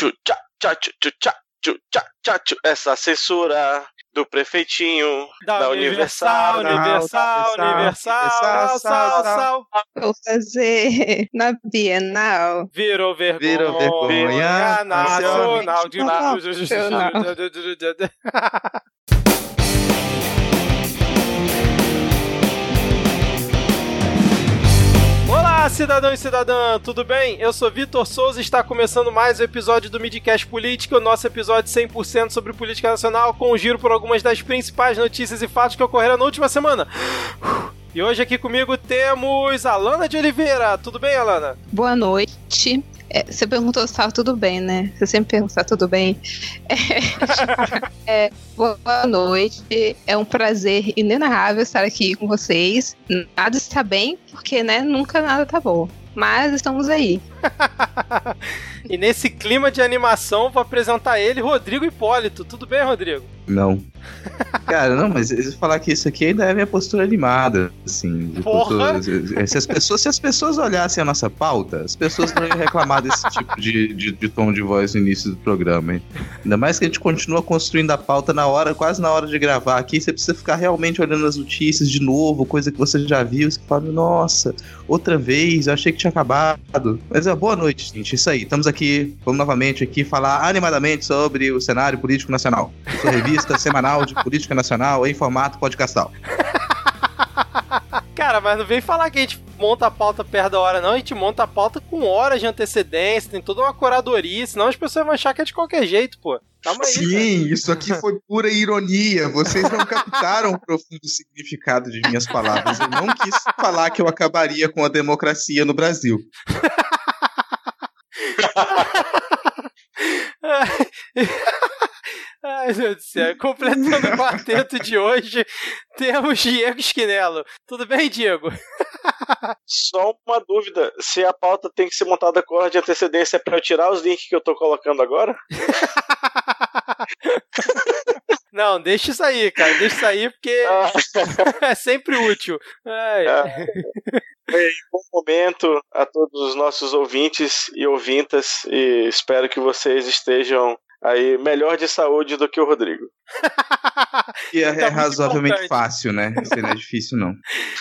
tchu, tchá, tchá, tchu, tchu, tchá, tchu. Essa censura do prefeitinho Da, da Universal, Universal. Universal, Universal, sal, sal, sal. Vou fazer na Bienal. Virou vergonha. Virou vergonha nacional. nacional. cidadão e cidadã, tudo bem? Eu sou Vitor Souza e está começando mais um episódio do Midcast Política, o nosso episódio 100% sobre política nacional, com um giro por algumas das principais notícias e fatos que ocorreram na última semana. E hoje aqui comigo temos Alana de Oliveira. Tudo bem, Alana? Boa noite. É, você perguntou se estava tudo bem, né? Você sempre pergunta se tá tudo bem. É, é, boa noite. É um prazer inenarrável estar aqui com vocês. Nada está bem, porque, né, nunca nada tá bom. Mas estamos aí. e nesse clima de animação, vou apresentar ele, Rodrigo Hipólito. Tudo bem, Rodrigo? Não. Cara, não, mas eu falar que isso aqui ainda é minha postura animada, assim. Porra! postura- se, as pessoas, se as pessoas olhassem a nossa pauta, as pessoas não iam reclamar desse tipo de, de, de tom de voz no início do programa, hein? Ainda mais que a gente continua construindo a pauta na hora, quase na hora de gravar aqui, você precisa ficar realmente olhando as notícias de novo, coisa que você já viu, você fala, nossa, outra vez, eu achei que tinha acabado. Mas boa noite, gente, isso aí, estamos aqui, vamos novamente aqui falar animadamente sobre o cenário político nacional. Sua revista semanal de política nacional em formato podcastal. Cara, mas não vem falar que a gente monta a pauta perto da hora, não. A gente monta a pauta com horas de antecedência, tem toda uma curadoria, senão as pessoas vão achar que é de qualquer jeito, pô. Calma aí. cara. Sim, isso aqui foi pura ironia. Vocês não captaram o profundo significado de minhas palavras. Eu não quis falar que eu acabaria com a democracia no Brasil. Ai, meu Deus do céu. Completando o quarteto de hoje, temos Diego Esquinelo. Tudo bem, Diego? Só uma dúvida: se a pauta tem que ser montada com hora de antecedência é pra eu tirar os links que eu tô colocando agora? Não, deixa isso aí, cara. Deixa isso aí, porque Ah, é sempre útil. Ai. Ah. bem, bom momento a todos os nossos ouvintes e ouvintas e espero que vocês estejam aí melhor de saúde do que o Rodrigo. E é, Tá é muito razoavelmente importante. fácil, né? Isso aí não é difícil, não.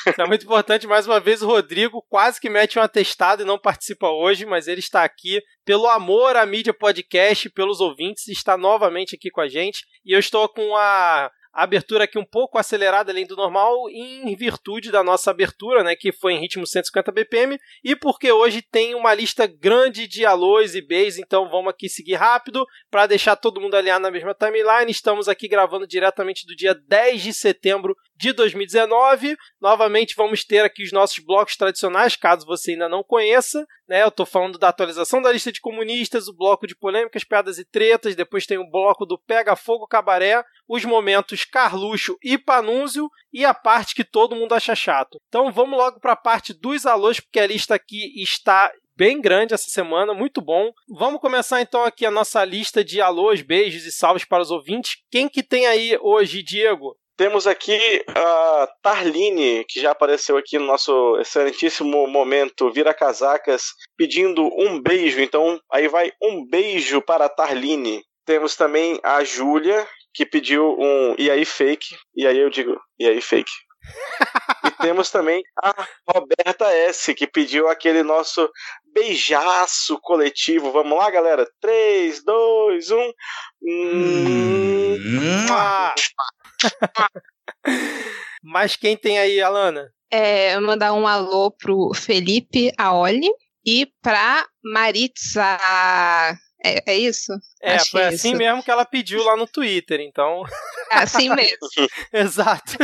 É muito importante, mais uma vez, o Rodrigo quase que mete um atestado e não participa hoje, mas ele está aqui pelo amor à mídia podcast, pelos ouvintes, está novamente aqui com a gente. E eu estou com a a abertura aqui um pouco acelerada além do normal, em virtude da nossa abertura, né, que foi em ritmo 150 BPM, e porque hoje tem uma lista grande de alôs e beijos, então vamos aqui seguir rápido para deixar todo mundo alinhado na mesma timeline. Estamos aqui gravando diretamente do dia 10 de setembro de 2019. Novamente vamos ter aqui os nossos blocos tradicionais, caso você ainda não conheça. Né? Eu estou falando da atualização da lista de comunistas, o bloco de polêmicas, piadas e tretas, depois tem o bloco do Pega Fogo Cabaré, os momentos Carluxo e Panúnzio e a parte que todo mundo acha chato. Então vamos logo para a parte dos alôs, porque a lista aqui está bem grande essa semana, muito bom. Vamos começar então aqui a nossa lista de alôs, beijos e salves para os ouvintes. Quem que tem aí hoje, Diego? Temos aqui a Tarline, que já apareceu aqui no nosso excelentíssimo momento Vira Casacas, pedindo um beijo. Então, aí vai um beijo para a Tarline. Temos também a Júlia, que pediu um e aí fake. E aí eu digo, e aí fake. e temos também a Roberta S, que pediu aquele nosso beijaço coletivo. Vamos lá, galera? 3, 2, 1. Hum, Ah! Mas quem tem aí, Alana? É, mandar um alô pro Felipe Aoli e pra Maritza. É, é isso? É, Acho foi é assim isso. mesmo que ela pediu lá no Twitter, então. Assim mesmo. Exato.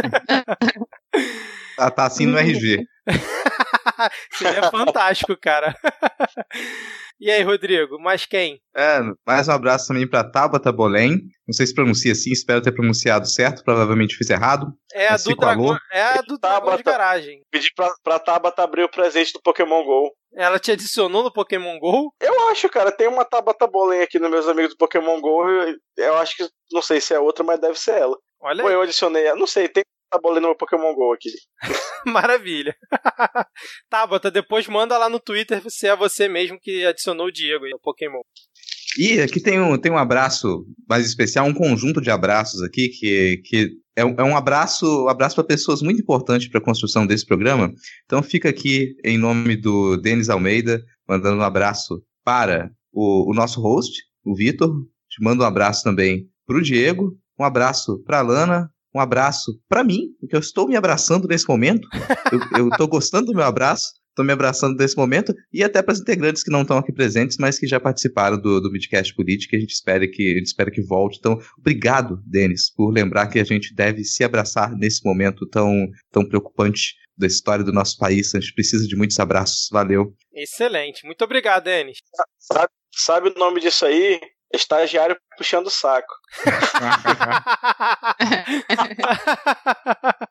tá, tá assim no RG. Seria fantástico, cara. E aí, Rodrigo, mais quem? É, mais um abraço também pra Tabata Bolém. Não sei se pronuncia assim, espero ter pronunciado certo, provavelmente fiz errado. É a do? Dragão. É a do Dragão de Garagem. Pedi pra, pra Tabata abrir o presente do Pokémon GO. Ela te adicionou no Pokémon GO? Eu acho, cara, tem uma Tabata Bolen aqui nos meus amigos do Pokémon GO. Eu, eu acho que, não sei se é outra, mas deve ser ela. Olha Ou eu adicionei ela. Não sei, tem Bolen no meu Pokémon GO aqui. maravilha. Tabata, depois manda lá no Twitter se é você mesmo que adicionou o Diego aí no Pokémon. E aqui tem um, tem um abraço mais especial, um conjunto de abraços aqui, que, que é, um, é um abraço um abraço para pessoas muito importante para a construção desse programa. Então fica aqui em nome do Denis Almeida, mandando um abraço para o, o nosso host, o Vitor. Te mando um abraço também para o Diego, um abraço para a Lana, um abraço para mim, porque eu estou me abraçando nesse momento. Eu estou gostando do meu abraço, estou me abraçando nesse momento, e até para os integrantes que não estão aqui presentes, mas que já participaram do, do Midcast Política, a gente espera que a gente espera que volte. Então, obrigado, Denis, por lembrar que a gente deve se abraçar nesse momento tão, tão preocupante da história do nosso país. A gente precisa de muitos abraços. Valeu. Excelente. Muito obrigado, Denis. Sabe, sabe o nome disso aí? Estagiário puxando o saco.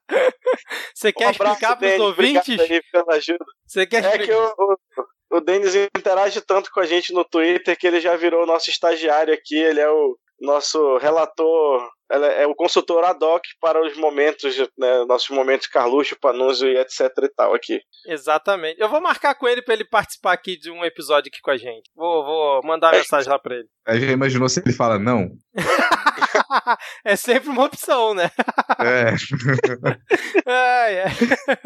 Você quer um explicar para os ouvintes? Ajuda. Você quer explicar? É que o, o, o Denis interage tanto com a gente no Twitter que ele já virou nosso estagiário aqui. Ele é o nosso relator ela é o consultor ad hoc para os momentos, né, nossos momentos Carluxo, Panunzio e etc e tal aqui. Exatamente. Eu vou marcar com ele para ele participar aqui de um episódio aqui com a gente. Vou, vou mandar uma é. mensagem lá para ele. Aí já imaginou se ele fala não? é sempre uma opção, né? É. ah, é.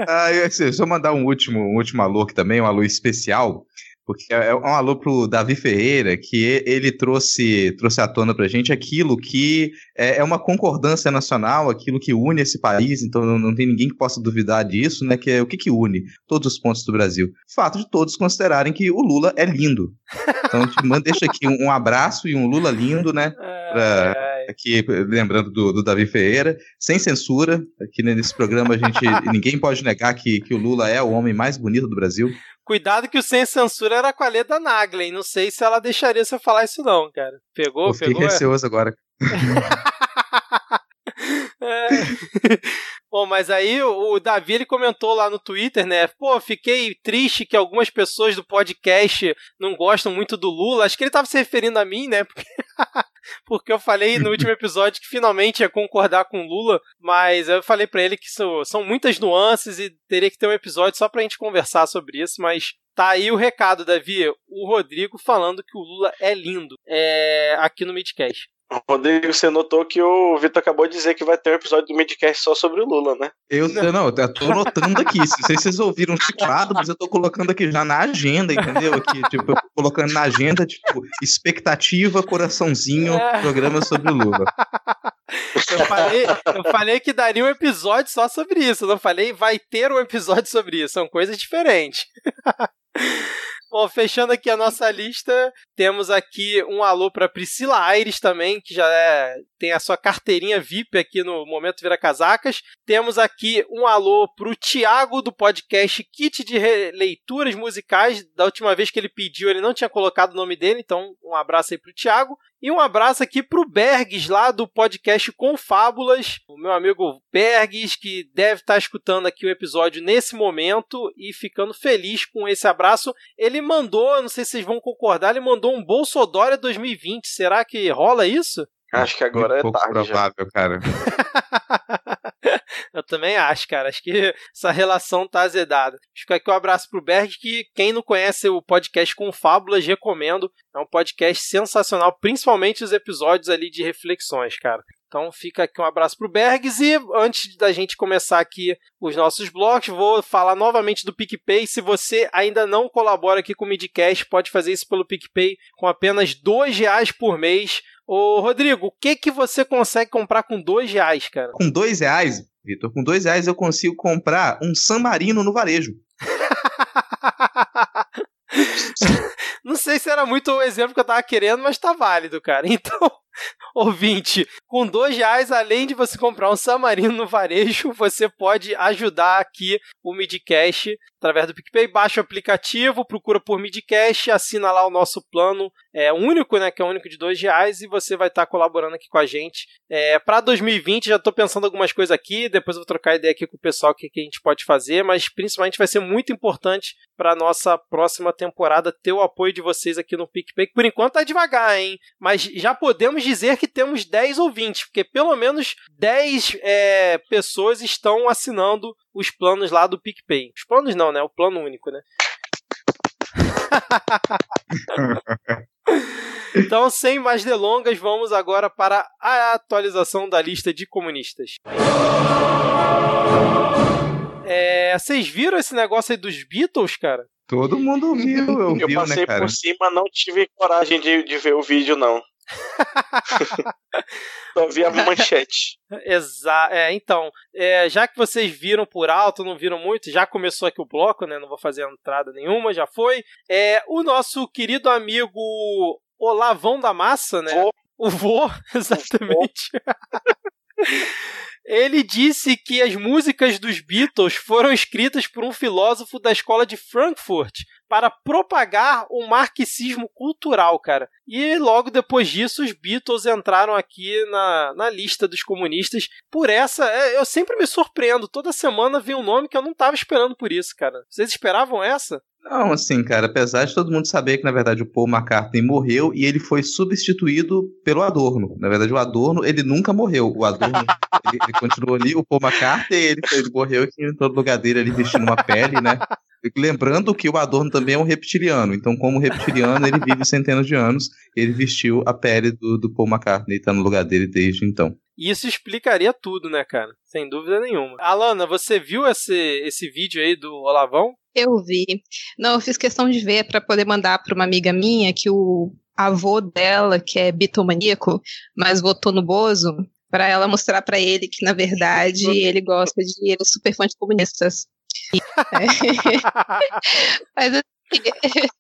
ah, eu, assim, só mandar um último, um último alô aqui também, um alô especial porque é, é um alô pro Davi Ferreira, que ele trouxe, trouxe à tona pra gente aquilo que é, é uma concordância nacional, aquilo que une esse país, então não, não, tem ninguém que possa duvidar disso, né? Que é o que, que une todos os pontos do Brasil. O fato de todos considerarem que o Lula é lindo. Então, te deixa aqui um, um, abraço e um Lula lindo, né? Pra, aqui, lembrando do, do, Davi Ferreira, sem censura. Aqui nesse programa a gente ninguém pode negar que, que o Lula é o homem mais bonito do Brasil. Cuidado que o sem censura era com a Leda Naglen. Não sei se ela deixaria você falar isso, não, cara. Pegou? Eu fiquei pegou? É? receoso é? agora. é. Bom, mas aí o Davi ele comentou lá no Twitter, né? Pô, fiquei triste que algumas pessoas do podcast não gostam muito do Lula. Acho que ele estava se referindo a mim, né? Porque, Porque eu falei no último episódio que finalmente ia concordar com o Lula, mas eu falei para ele que são, são muitas nuances e teria que ter um episódio só pra gente conversar sobre isso, mas Tá aí o recado, Davi. O Rodrigo falando que o Lula é lindo é, aqui no Midcast. Rodrigo, você notou que o Vitor acabou de dizer que vai ter um episódio do Midcast só sobre o Lula, né? Eu não, eu tô notando aqui. Não sei se vocês ouviram o teclado, mas eu tô colocando aqui já na agenda, entendeu? Aqui, tipo, colocando na agenda, tipo, expectativa, coraçãozinho, é. programa sobre o Lula. Eu falei, eu falei que daria um episódio só sobre isso. Eu não falei vai ter um episódio sobre isso. São coisas diferentes. Bom, fechando aqui a nossa lista, temos aqui um alô para Priscila Aires também, que já é, tem a sua carteirinha VIP aqui no Momento Vira Casacas. Temos aqui um alô para o Tiago do podcast Kit de Leituras Musicais. Da última vez que ele pediu, ele não tinha colocado o nome dele, então um abraço aí para o Tiago. E um abraço aqui pro Bergs, lá do podcast Confábulas, o meu amigo Bergs, que deve estar tá escutando aqui o episódio nesse momento e ficando feliz com esse abraço. Ele mandou, não sei se vocês vão concordar, ele mandou um Bolsodória 2020. Será que rola isso? Acho que agora é, é pouco tarde. provável, já. cara. Eu também acho, cara. Acho que essa relação tá azedada. Fica aqui um abraço pro Berg, que quem não conhece o podcast com Fábulas, recomendo. É um podcast sensacional, principalmente os episódios ali de reflexões, cara. Então fica aqui um abraço pro Bergs e antes da gente começar aqui os nossos blocos, vou falar novamente do PicPay. Se você ainda não colabora aqui com o Midcast, pode fazer isso pelo PicPay com apenas dois reais por mês. Ô Rodrigo, o que que você consegue comprar com dois reais, cara? Com dois reais? Vitor, com dois reais eu consigo comprar um San Marino no varejo. Não sei se era muito o exemplo que eu tava querendo, mas tá válido, cara. Então, ouvinte, com dois reais, além de você comprar um Samarino no varejo, você pode ajudar aqui o Midcast através do PicPay. Baixa o aplicativo, procura por Midcast, assina lá o nosso plano é único, né? Que é o único de dois reais, e você vai estar tá colaborando aqui com a gente. É, para 2020, já estou pensando algumas coisas aqui, depois eu vou trocar ideia aqui com o pessoal o que, que a gente pode fazer, mas principalmente vai ser muito importante para nossa próxima temporada ter o apoio de vocês aqui no PicPay. Por enquanto tá devagar, hein? Mas já podemos dizer que temos 10 ouvintes, porque pelo menos 10 é, pessoas estão assinando os planos lá do PicPay. Os planos não, né? O plano único, né? Então, sem mais delongas, vamos agora para a atualização da lista de comunistas. É, vocês viram esse negócio aí dos Beatles, cara? Todo mundo viu, eu, Eu vi, passei né, cara? por cima, não tive coragem de, de ver o vídeo, não. Só vi a manchete. Exa é, então, é, já que vocês viram por alto, não viram muito, já começou aqui o bloco, né? Não vou fazer entrada nenhuma, já foi. É, o nosso querido amigo Olavão da Massa, né? Vô. O vô, exatamente. Ele disse que as músicas dos Beatles foram escritas por um filósofo da escola de Frankfurt para propagar o marxismo cultural, cara. E logo depois disso, os Beatles entraram aqui na, na lista dos comunistas. Por essa, é, eu sempre me surpreendo. Toda semana vem um nome que eu não estava esperando por isso, cara. Vocês esperavam essa? Não, assim, cara, apesar de todo mundo saber que, na verdade, o Paul McCartney morreu e ele foi substituído pelo Adorno. Na verdade, o Adorno, ele nunca morreu. O Adorno, ele, ele continuou ali, o Paul McCartney, ele, ele morreu e entrou no lugar dele ali vestindo uma pele, né? Lembrando que o Adorno também é um reptiliano, então, como reptiliano, ele vive centenas de anos, ele vestiu a pele do, do Paul McCartney e tá no lugar dele desde então. E isso explicaria tudo, né, cara? Sem dúvida nenhuma. Alana, você viu esse, esse vídeo aí do Olavão? Eu vi. Não, eu fiz questão de ver para poder mandar para uma amiga minha que o avô dela, que é bitomaníaco, mas votou no Bozo, para ela mostrar para ele que, na verdade, ele gosta de. Ele é super fã de comunistas. É. mas assim.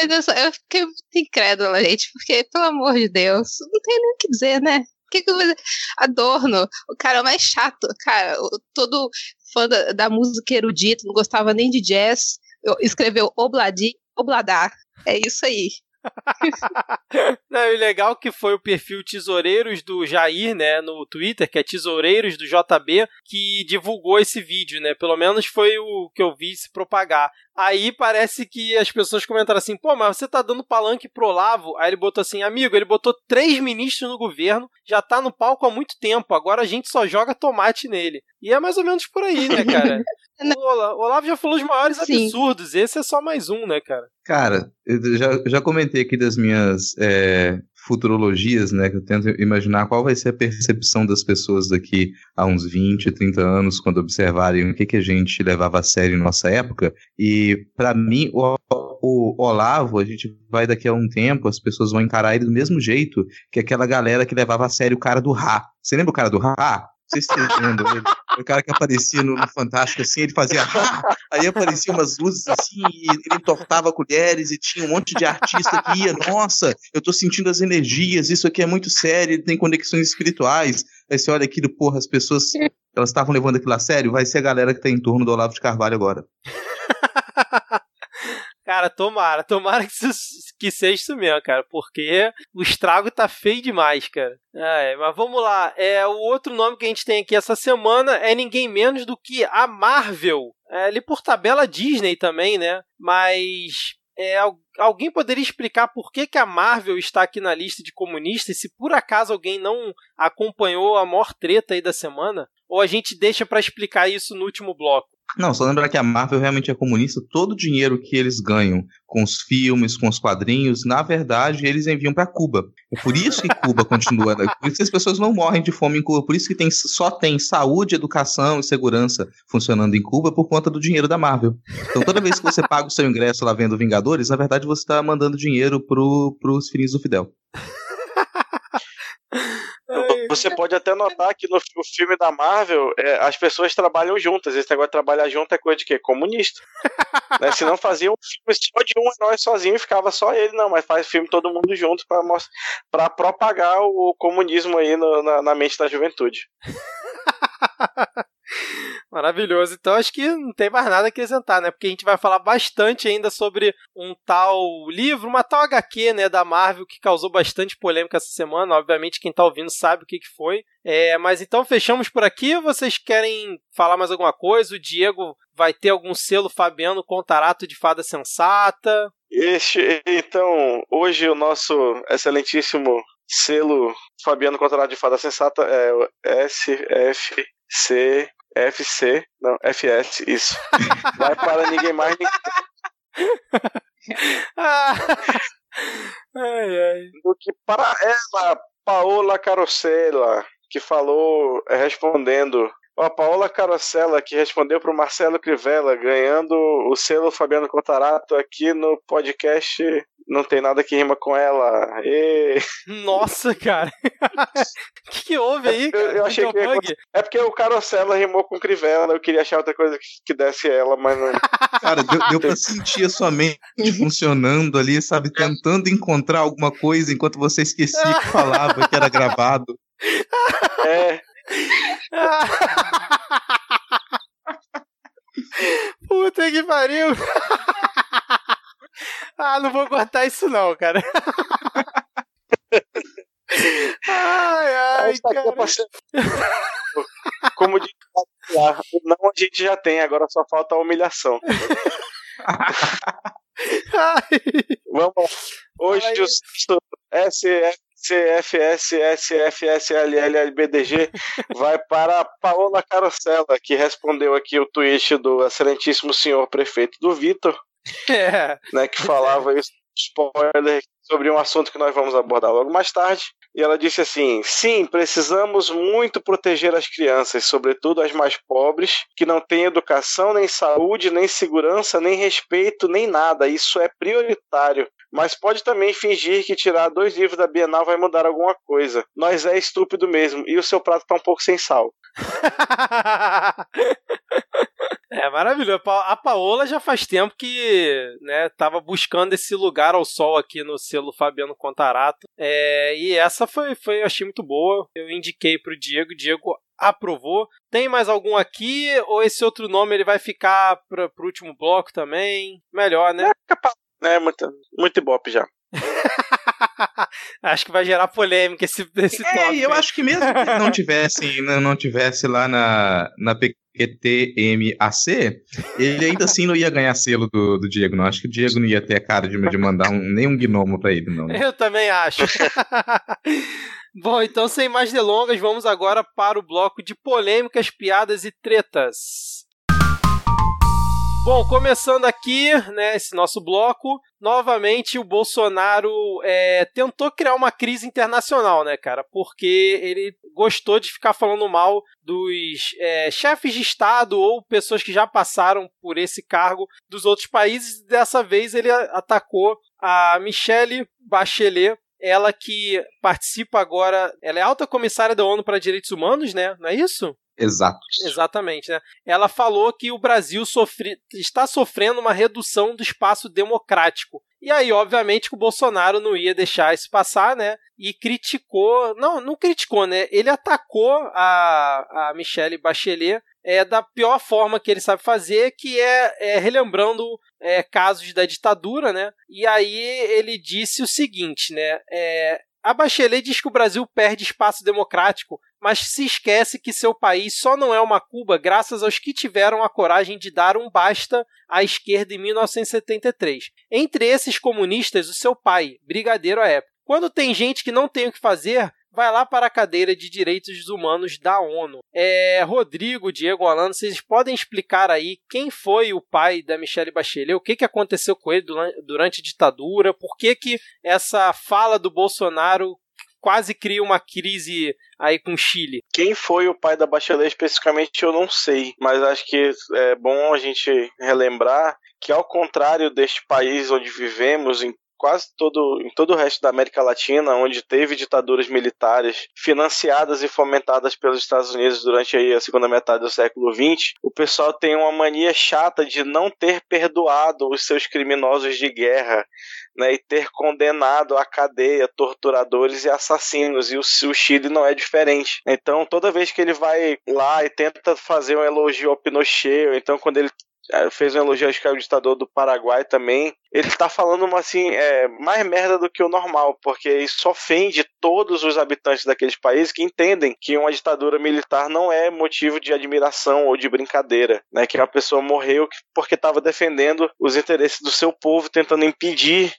Mas eu, só, eu fiquei muito incrédula, gente, porque, pelo amor de Deus, não tem nem o que dizer, né? Que, que dizer? Adorno, o cara é mais chato, cara, todo fã da, da música erudita, não gostava nem de jazz, eu- escreveu Obladi, Obladar. É isso aí. Não, e legal que foi o perfil Tesoureiros do Jair, né, no Twitter, que é Tesoureiros do JB, que divulgou esse vídeo, né? Pelo menos foi o que eu vi se propagar. Aí parece que as pessoas comentaram assim: pô, mas você tá dando palanque pro Olavo? Aí ele botou assim: amigo, ele botou três ministros no governo, já tá no palco há muito tempo, agora a gente só joga tomate nele. E é mais ou menos por aí, né, cara? o Ola- o Olavo já falou os maiores Sim. absurdos, esse é só mais um, né, cara? Cara, eu já, já comentei aqui das minhas é, futurologias, né? Que eu tento imaginar qual vai ser a percepção das pessoas daqui a uns 20, 30 anos, quando observarem o que, que a gente levava a sério em nossa época. E, pra mim, o, o Olavo, a gente vai daqui a um tempo, as pessoas vão encarar ele do mesmo jeito que aquela galera que levava a sério o cara do Ra. Você lembra o cara do Ra? Não sei se vocês lembram ele. O cara que aparecia no, no Fantástico assim, ele fazia aí apareciam umas luzes assim, e ele entortava colheres e tinha um monte de artista que ia, nossa, eu tô sentindo as energias, isso aqui é muito sério, ele tem conexões espirituais. Aí você olha aquilo, porra, as pessoas, elas estavam levando aquilo a sério, vai ser a galera que tá em torno do Olavo de Carvalho agora. Cara, tomara, tomara que, isso, que seja isso mesmo, cara, porque o estrago tá feio demais, cara. É, mas vamos lá, é, o outro nome que a gente tem aqui essa semana é ninguém menos do que a Marvel. É, ali por tabela Disney também, né? Mas é, al- alguém poderia explicar por que, que a Marvel está aqui na lista de comunistas? Se por acaso alguém não acompanhou a maior treta aí da semana? Ou a gente deixa pra explicar isso no último bloco? Não, só lembrar que a Marvel realmente é comunista. Todo o dinheiro que eles ganham com os filmes, com os quadrinhos, na verdade, eles enviam para Cuba. É por isso que Cuba continua. né? Por isso que as pessoas não morrem de fome em Cuba. Por isso que tem, só tem saúde, educação e segurança funcionando em Cuba por conta do dinheiro da Marvel. Então, toda vez que você paga o seu ingresso lá vendo Vingadores, na verdade você está mandando dinheiro pro, pros filhos do Fidel. Você pode até notar que no fi- filme da Marvel, é, as pessoas trabalham juntas. Esse negócio de trabalhar junto é coisa de quê? Comunista. né? Se não fazia um filme só de um herói sozinho e ficava só ele, não, mas faz filme todo mundo junto pra propagar o comunismo aí no- na, na mente da juventude. Maravilhoso. Então acho que não tem mais nada a acrescentar, né? Porque a gente vai falar bastante ainda sobre um tal livro, uma tal HQ, né, da Marvel que causou bastante polêmica essa semana. Obviamente quem tá ouvindo sabe o que, que foi. É, mas então fechamos por aqui. Vocês querem falar mais alguma coisa? O Diego vai ter algum selo Fabiano Contarato de Fada Sensata? Este, então, hoje o nosso excelentíssimo selo Fabiano Contrato de Fada Sensata é o SFC. FC, não, FS, isso. Vai para ninguém mais, ninguém Ah, ai, ai. Do que para ela, Paola Carosella, que falou, é, respondendo. Ó, a Paola Carosella, que respondeu para o Marcelo Crivella, ganhando o selo Fabiano Contarato aqui no podcast Não Tem Nada Que Rima Com Ela. E... Nossa, cara. O que, que houve aí, cara? Eu, eu achei que ia? É porque o Carosella rimou com Crivella, eu queria achar outra coisa que, que desse ela, mas não. Cara, deu, deu pra sentir a sua mente funcionando ali, sabe? Tentando encontrar alguma coisa enquanto você esquecia que falava que era gravado. É, Puta que pariu. Ah, não vou cortar isso não, cara. ai, ai, cara. Como o não a gente já tem, agora só falta a humilhação. Ai. Vamos lá. Hoje aí. o sexto SFSSFSLLBDG vai para Paola Carosella, que respondeu aqui o tweet do excelentíssimo senhor prefeito do Vitor, É. né, que falava isso, spoiler, sobre um assunto que nós vamos abordar logo mais tarde. E ela disse assim: sim, precisamos muito proteger as crianças, sobretudo as mais pobres, que não têm educação, nem saúde, nem segurança, nem respeito, nem nada. Isso é prioritário. Mas pode também fingir que tirar dois livros da Bienal vai mudar alguma coisa. Nós é estúpido mesmo, e o seu prato tá um pouco sem sal. É maravilhoso. A Pa- A Paola já faz tempo que né, tava buscando esse lugar ao sol aqui no selo Fabiano Contarato. É, e essa foi, foi, eu achei muito boa. Eu indiquei pro Diego, o Diego aprovou. Tem mais algum aqui? Ou esse outro nome ele vai ficar pra, pro último bloco também? Melhor, né? É, muito, muito ibope já. Acho que vai gerar polêmica esse, esse É, e eu acho que mesmo que ele não tivesse, não, não tivesse lá na, na PQTMAC, ele ainda assim não ia ganhar selo do, do Diego, não. Acho que o Diego não ia ter a cara de, de mandar um, nem um gnomo pra ele, não. Eu também acho. Bom, então sem mais delongas, vamos agora para o bloco de polêmicas, piadas e tretas. Bom, começando aqui, né, esse nosso bloco, novamente o Bolsonaro é, tentou criar uma crise internacional, né, cara? Porque ele gostou de ficar falando mal dos é, chefes de Estado ou pessoas que já passaram por esse cargo dos outros países. Dessa vez ele atacou a Michelle Bachelet, ela que participa agora, ela é alta comissária da ONU para Direitos Humanos, né? Não é isso? Exato. Exatamente, né? Ela falou que o Brasil sofre, está sofrendo uma redução do espaço democrático. E aí, obviamente, que o Bolsonaro não ia deixar isso passar, né? E criticou, não, não criticou, né? Ele atacou a, a Michelle Bachelet é, da pior forma que ele sabe fazer, que é, é relembrando é, casos da ditadura, né? E aí ele disse o seguinte, né? É, a Bachelet diz que o Brasil perde espaço democrático, mas se esquece que seu país só não é uma Cuba graças aos que tiveram a coragem de dar um basta à esquerda em 1973. Entre esses comunistas, o seu pai, brigadeiro à época. Quando tem gente que não tem o que fazer, vai lá para a cadeira de direitos humanos da ONU. É, Rodrigo, Diego, Alano, vocês podem explicar aí quem foi o pai da Michelle Bachelet, o que, que aconteceu com ele duran- durante a ditadura, por que, que essa fala do Bolsonaro quase cria uma crise aí com o Chile. Quem foi o pai da Bachelet especificamente eu não sei, mas acho que é bom a gente relembrar que ao contrário deste país onde vivemos, em quase todo, em todo o resto da América Latina, onde teve ditaduras militares financiadas e fomentadas pelos Estados Unidos durante aí a segunda metade do século XX, o pessoal tem uma mania chata de não ter perdoado os seus criminosos de guerra né, e ter condenado à cadeia torturadores e assassinos, e o, o Chile não é diferente. Então, toda vez que ele vai lá e tenta fazer um elogio ao Pinochet, ou então quando ele fez um elogio acho que ao ditador do Paraguai também, ele tá falando uma, assim, é, mais merda do que o normal, porque isso ofende todos os habitantes daqueles países que entendem que uma ditadura militar não é motivo de admiração ou de brincadeira, né? Que uma pessoa morreu porque estava defendendo os interesses do seu povo, tentando impedir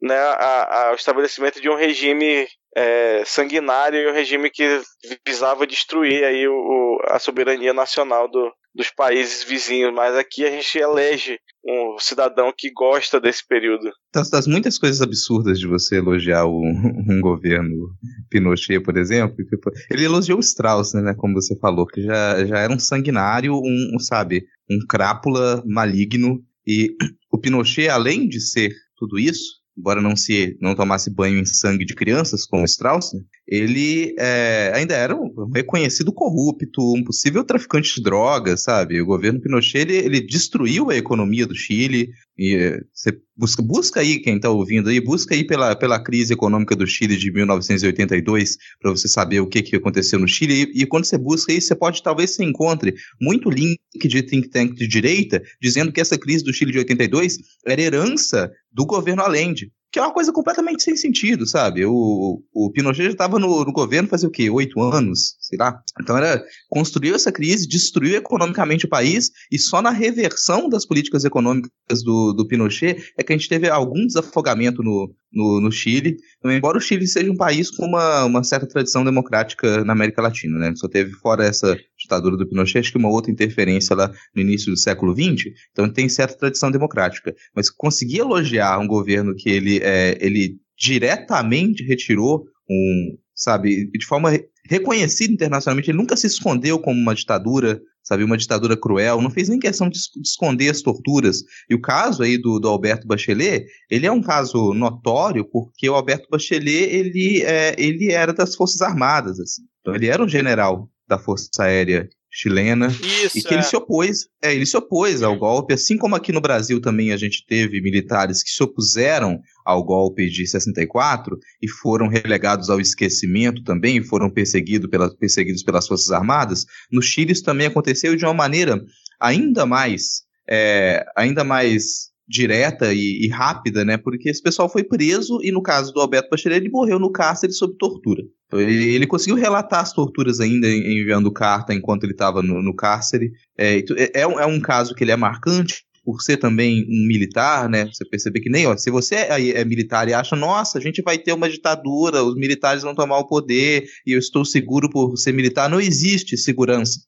né, a, a, o estabelecimento de um regime é, sanguinário e um regime que visava destruir aí o, a soberania nacional do, dos países vizinhos, mas aqui a gente elege um cidadão que gosta desse período. Das, das muitas coisas absurdas de você elogiar o, um governo Pinochet, por exemplo, tipo, ele elogiou o Strauss, né, como você falou, que já, já era um sanguinário, um, um sabe, um crápula maligno, e o Pinochet, além de ser tudo isso, embora não se não tomasse banho em sangue de crianças como Strauss, né, ele é, ainda era um reconhecido corrupto, um possível traficante de drogas, sabe? O governo Pinochet ele, ele destruiu a economia do Chile. E é, você busca, busca aí quem está ouvindo aí, busca aí pela, pela crise econômica do Chile de 1982 para você saber o que, que aconteceu no Chile. E, e, quando você busca aí, você pode talvez você encontre muito link de think tank de direita dizendo que essa crise do Chile de 82 era herança do governo Allende que é uma coisa completamente sem sentido, sabe? O, o Pinochet já estava no, no, governo fazia o quê? Oito anos, sei lá. Então era construiu essa crise, destruiu economicamente o país e só na reversão das políticas econômicas do, do Pinochet é que a gente teve algum desafogamento no, no, no Chile. Então, embora o Chile seja um país com uma, uma certa tradição democrática na América Latina, né? Só teve fora essa ditadura do Pinochet, acho que uma outra interferência lá no início do século XX. Então tem certa tradição democrática. Mas conseguir elogiar um governo que ele é, ele diretamente retirou um, sabe, de forma reconhecida internacionalmente, ele nunca se escondeu como uma ditadura, sabe, uma ditadura cruel, não fez nem questão de esconder as torturas. E o caso aí do, do Alberto Bachelet, ele é um caso notório porque o Alberto Bachelet, ele, é, ele era das Forças Armadas, assim. Então ele era um general da Força Aérea chilena Isso, e que é. ele se opôs, é, ele se opôs ao golpe, assim como aqui no Brasil também a gente teve militares que se opuseram ao golpe de 64 e foram relegados ao esquecimento também, foram perseguido pela, perseguidos pelas Forças Armadas. No Chile isso também aconteceu de uma maneira ainda mais, é, ainda mais direta e, e, rápida, né? Porque esse pessoal foi preso e no caso do Alberto Bachelet ele morreu no cárcere sob tortura. Ele, ele conseguiu relatar as torturas ainda enviando carta enquanto ele estava no, no, cárcere. É, é, é, um caso que ele é marcante por ser também um militar, né? Você perceber que nem, ó, se você é, é, militar e acha, nossa, a gente vai ter uma ditadura, os militares vão tomar o poder e eu estou seguro por ser militar, não existe segurança.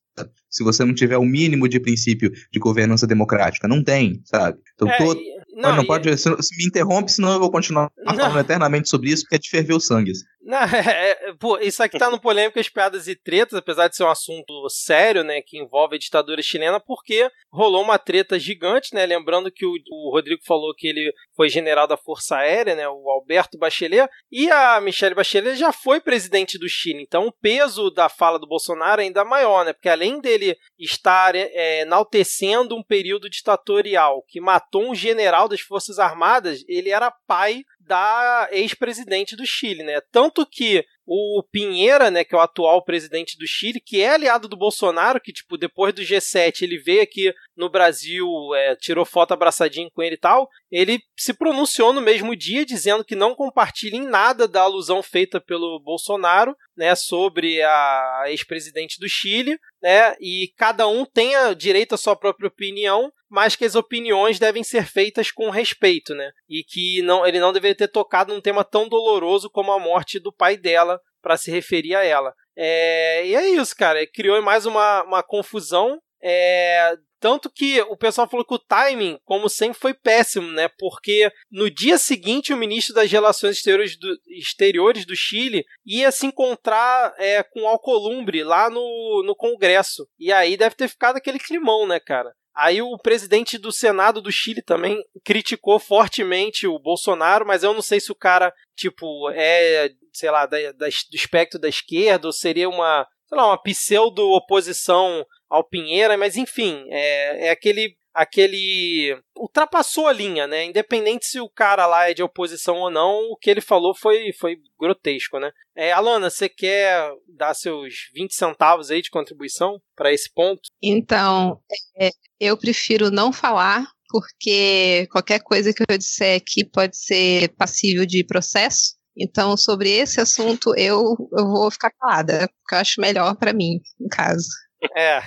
Se você não tiver o mínimo de princípio de governança democrática, não tem, sabe? Então, é, todo, não, não pode. Se, se, me interrompe, senão eu vou continuar falando eternamente sobre isso, porque é de ferver o sangue. Não, é, é, pô, isso aqui tá no Polêmicas, Piadas e Tretas, apesar de ser um assunto sério, né, que envolve a ditadura chilena, porque rolou uma treta gigante, né, lembrando que o, o Rodrigo falou que ele foi general da Força Aérea, né, o Alberto Bachelet, e a Michelle Bachelet já foi presidente do Chile, então o peso da fala do Bolsonaro é ainda maior, né, porque além dele estar é, enaltecendo um período ditatorial que matou um general das Forças Armadas, ele era pai da ex-presidente do Chile, né? Tanto que o Pinheira, né, que é o atual presidente do Chile, que é aliado do Bolsonaro, que, tipo, depois do G7 ele veio aqui no Brasil, é, tirou foto abraçadinho com ele e tal, ele se pronunciou no mesmo dia dizendo que não compartilha em nada da alusão feita pelo Bolsonaro, né, sobre a ex-presidente do Chile, né, e cada um tem direito à sua própria opinião, mas que as opiniões devem ser feitas com respeito, né, e que não, ele não deveria ter tocado num tema tão doloroso como a morte do pai dela, para se referir a ela. É, e é isso, cara. Criou mais uma, uma confusão. É, tanto que o pessoal falou que o timing, como sempre, foi péssimo, né? Porque no dia seguinte o ministro das Relações Exteriores do, exteriores do Chile ia se encontrar é, com Alcolumbre lá no, no Congresso. E aí deve ter ficado aquele climão, né, cara? Aí o presidente do Senado do Chile também criticou fortemente o Bolsonaro, mas eu não sei se o cara, tipo, é, sei lá, da, da, do espectro da esquerda, ou seria uma, sei lá, uma pseudo-oposição ao Pinheira, mas enfim, é, é aquele aquele ultrapassou a linha, né? Independente se o cara lá é de oposição ou não, o que ele falou foi, foi grotesco, né? É, Alana, você quer dar seus 20 centavos aí de contribuição para esse ponto? Então, é, eu prefiro não falar, porque qualquer coisa que eu disser aqui pode ser passível de processo. Então, sobre esse assunto, eu, eu vou ficar calada, porque eu acho melhor para mim, no caso. É.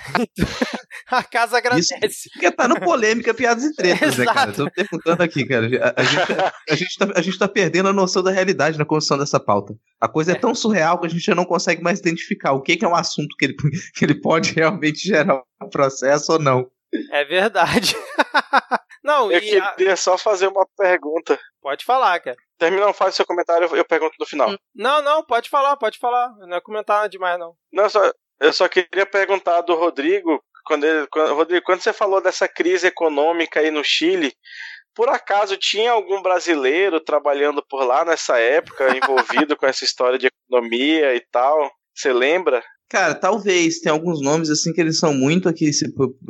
A casa agradece. Isso, porque tá no polêmica, piadas e tretas, né, cara? Tô perguntando aqui, cara. A, a, gente, tá, a, gente tá, a gente tá perdendo a noção da realidade na construção dessa pauta. A coisa é, é tão surreal que a gente já não consegue mais identificar o que, que é um assunto que ele, que ele pode realmente gerar um processo ou não. É verdade. Não, eu queria a... só fazer uma pergunta. Pode falar, cara. Termina, faz seu comentário, eu pergunto no final. Hum. Não, não, pode falar, pode falar. Não é comentar demais, não. Não, só, eu só queria perguntar do Rodrigo, quando, ele, quando, Rodrigo, quando você falou dessa crise econômica aí no Chile, por acaso tinha algum brasileiro trabalhando por lá nessa época, envolvido com essa história de economia e tal? Você lembra? Cara, talvez. Tem alguns nomes assim que eles são muito aqui,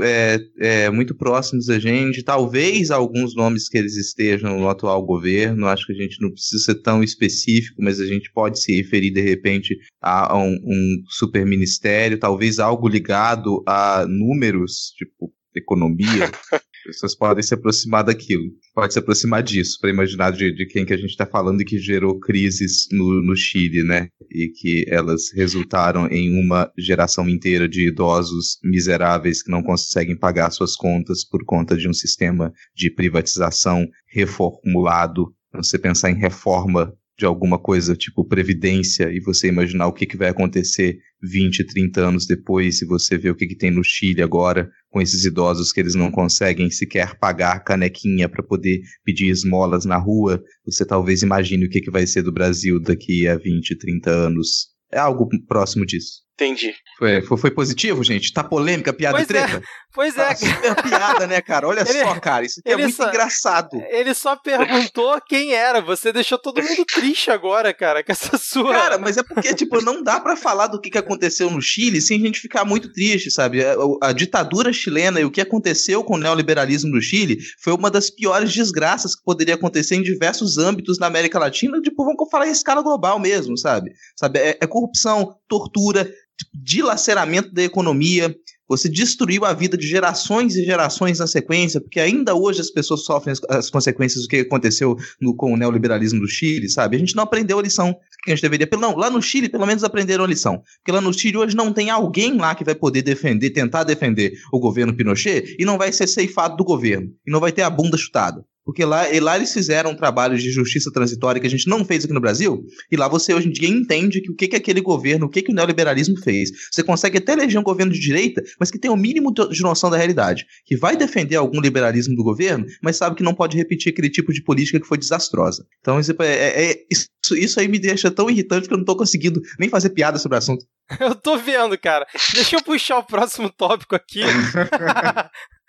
é, é, muito próximos da gente. Talvez alguns nomes que eles estejam no atual governo. Acho que a gente não precisa ser tão específico, mas a gente pode se referir de repente a, um, um super ministério, talvez algo ligado a números, tipo economia. pessoas podem se aproximar daquilo, pode se aproximar disso, para imaginar de, de, quem que a gente está falando e que gerou crises no, no Chile, né? E que elas resultaram em uma geração inteira de idosos miseráveis que não conseguem pagar suas contas por conta de um sistema de privatização reformulado. Você pensar em reforma de alguma coisa tipo previdência e você imaginar o que, que vai acontecer 20, 30 anos depois, se você vê o que, que tem no Chile agora, com esses idosos que eles não conseguem sequer pagar canequinha para poder pedir esmolas na rua, você talvez imagine o que, que vai ser do Brasil daqui a 20, 30 anos. É algo próximo disso. Entendi. Foi, foi, foi, positivo, gente? Tá polêmica, piada pois e treta? É, pois é. Tá super piada, né, cara? Olha ele, só, cara. Isso aqui é muito só, engraçado. Ele só perguntou quem era. Você deixou todo mundo triste agora, cara, com essa sua. Cara, mas é porque, tipo, não dá para falar do que, que aconteceu no Chile sem a gente ficar muito triste, sabe? A, a, ditadura chilena e o que aconteceu com o neoliberalismo no Chile foi uma das piores desgraças que poderia acontecer em diversos âmbitos na América Latina. Tipo, vamos falar em escala global mesmo, sabe? sabe? é, é corrupção, tortura, dilaceramento da economia, você destruiu a vida de gerações e gerações na sequência, porque ainda hoje as pessoas sofrem as, as consequências do que aconteceu no, com o neoliberalismo do Chile, sabe? A gente não aprendeu a lição que a gente deveria. Não, lá no Chile, pelo menos aprenderam a lição. Porque lá no Chile hoje não tem alguém lá que vai poder defender, tentar defender o governo Pinochet e não vai ser ceifado do governo. E não vai ter a bunda chutada. Porque lá, e lá eles fizeram um trabalho de justiça transitória que a gente não fez aqui no Brasil, e lá você hoje em dia entende que o que, que aquele governo, o que, que o neoliberalismo fez. Você consegue até eleger um governo de direita, mas que tem o um mínimo de noção da realidade, que vai defender algum liberalismo do governo, mas sabe que não pode repetir aquele tipo de política que foi desastrosa. Então isso, é, é, é isso, isso aí me deixa tão irritante que eu não tô conseguindo nem fazer piada sobre o assunto. Eu tô vendo, cara. Deixa eu puxar o próximo tópico aqui.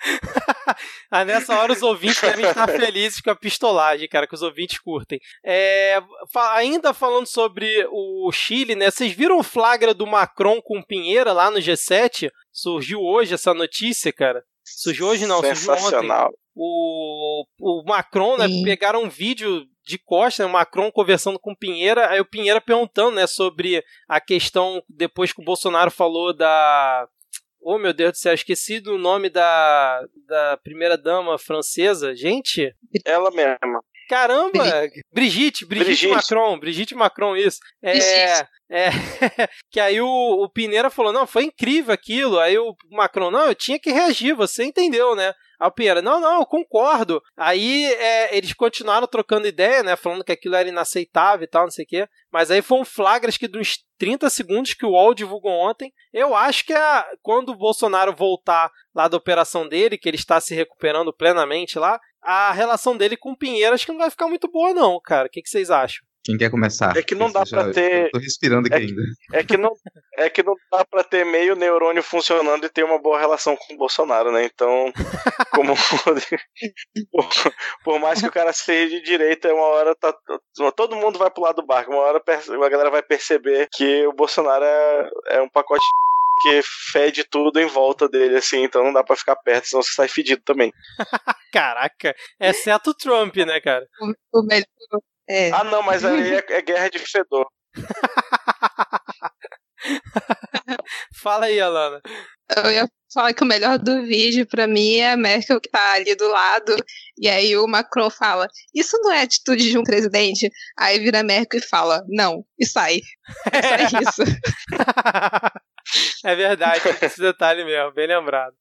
ah, nessa hora os ouvintes devem estar felizes com a pistolagem, cara, que os ouvintes curtem. É, ainda falando sobre o Chile, né? Vocês viram o flagra do Macron com Pinheira lá no G7? Surgiu hoje essa notícia, cara. Surgiu hoje não, surgiu ontem. O, o Macron, né? Sim. Pegaram um vídeo de costa, né, o Macron conversando com o Pinheira, aí o Pinheira perguntando, né, sobre a questão depois que o Bolsonaro falou da Oh, meu Deus do céu, esqueci do nome da, da primeira dama francesa. Gente. Ela mesma. Caramba! Brigitte, Brigitte, Brigitte, Macron, Brigitte Macron, isso. É, é que aí o, o falou: não, foi incrível aquilo. Aí o Macron, não, eu tinha que reagir, você entendeu, né? Aí o Pinheira, não, não, eu concordo. Aí é, eles continuaram trocando ideia, né? Falando que aquilo era inaceitável e tal, não sei o quê. Mas aí foi um flagra, acho que de uns 30 segundos que o UOL divulgou ontem. Eu acho que é quando o Bolsonaro voltar lá da operação dele, que ele está se recuperando plenamente lá, a relação dele com o Pinheiro acho que não vai ficar muito boa, não, cara. O que, que vocês acham? Quem quer começar? É que não dá para ter. tô respirando aqui é ainda. Que, é que não, é que não dá para ter meio neurônio funcionando e ter uma boa relação com o Bolsonaro, né? Então, como por, por, mais que o cara seja de direita, uma hora tá todo mundo vai pro lado do barco, uma hora a galera vai perceber que o Bolsonaro é, é um pacote que fede tudo em volta dele, assim, então não dá para ficar perto, senão você sai fedido também. Caraca, exceto o Trump, né, cara? O, o melhor, é. Ah, não, mas aí é, é guerra de fedor. Fala aí, Alana. Eu ia falar que o melhor do vídeo para mim é a Merkel que tá ali do lado, e aí o Macron fala: Isso não é atitude de um presidente? Aí vira a Merkel e fala: Não, e sai. É só isso. é verdade, esse detalhe mesmo, bem lembrado.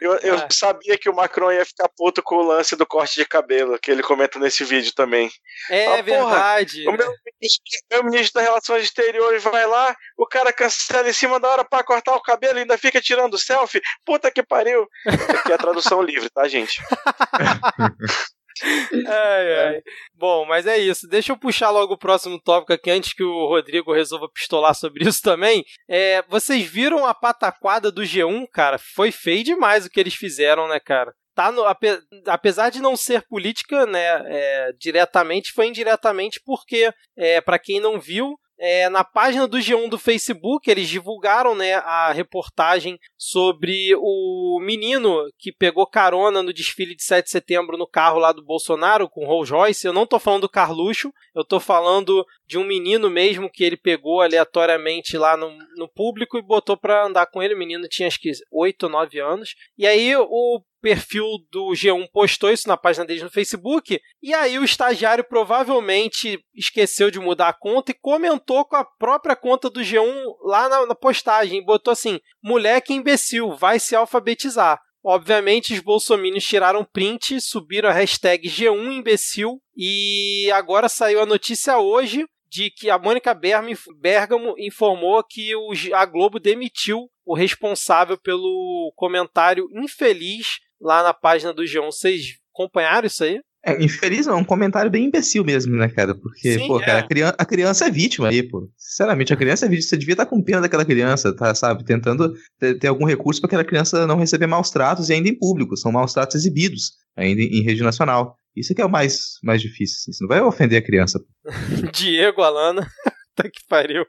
Eu, eu Ah. sabia que o Macron ia ficar puto com o lance do corte de cabelo, que ele comenta nesse vídeo também. É Ah, porra, verdade. O meu, ministro- meu ministro das Relações Exteriores vai lá, o cara cancela em cima da hora pra cortar o cabelo e ainda fica tirando selfie. Puta que pariu. Aqui é a tradução livre, tá, gente? Ai, ai. Bom, mas é isso. Deixa eu puxar logo o próximo tópico aqui antes que o Rodrigo resolva pistolar sobre isso também. É, vocês viram a pataquada do G1, cara? Foi feio demais o que eles fizeram, né, cara? Tá no, ape- apesar de não ser política, né, é, diretamente, foi indiretamente porque, é, para quem não viu, é, na página do G1 do Facebook, eles divulgaram né, a reportagem sobre o menino que pegou carona no desfile de 7 de setembro no carro lá do Bolsonaro com Rolls Royce. Eu não tô falando do Carluxo, eu tô falando de um menino mesmo que ele pegou aleatoriamente lá no, no público e botou pra andar com ele. O menino tinha acho que 8 ou 9 anos. E aí o perfil do G1 postou isso na página deles no Facebook, e aí o estagiário provavelmente esqueceu de mudar a conta e comentou com a própria conta do G1 lá na, na postagem, botou assim: moleque imbecil, vai se alfabetizar. Obviamente, os bolsominions tiraram print, subiram a hashtag G1 imbecil, e agora saiu a notícia hoje de que a Mônica Bergamo informou que a Globo demitiu o responsável pelo comentário infeliz lá na página do G1. Vocês acompanharam isso aí? É, infeliz não, um comentário bem imbecil mesmo, né, cara? Porque, Sim, pô, é. cara, a, criança, a criança é vítima aí, pô. Sinceramente, a criança é vítima. Você devia estar com pena daquela criança, tá, sabe? Tentando ter, ter algum recurso para aquela criança não receber maus tratos e ainda em público. São maus tratos exibidos, ainda em, em rede nacional. Isso que é o mais, mais difícil. Assim. Você não vai ofender a criança. Diego, Alana. tá que pariu.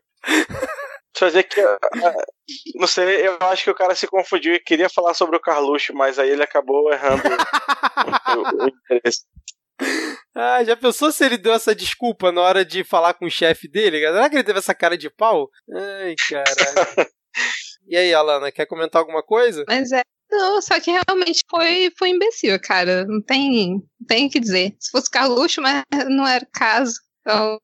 Deixa eu dizer que. ah, Não sei, eu acho que o cara se confundiu e queria falar sobre o Carluxo, mas aí ele acabou errando o, o interesse. Ah, já pensou se ele deu essa desculpa na hora de falar com o chefe dele? Será que ele teve essa cara de pau? Ai, caralho. E aí, Alana, quer comentar alguma coisa? Mas é. Não, só que realmente foi, foi imbecil, cara. Não tem, não tem o que dizer. Se fosse Carluxo, mas não era o caso. Então,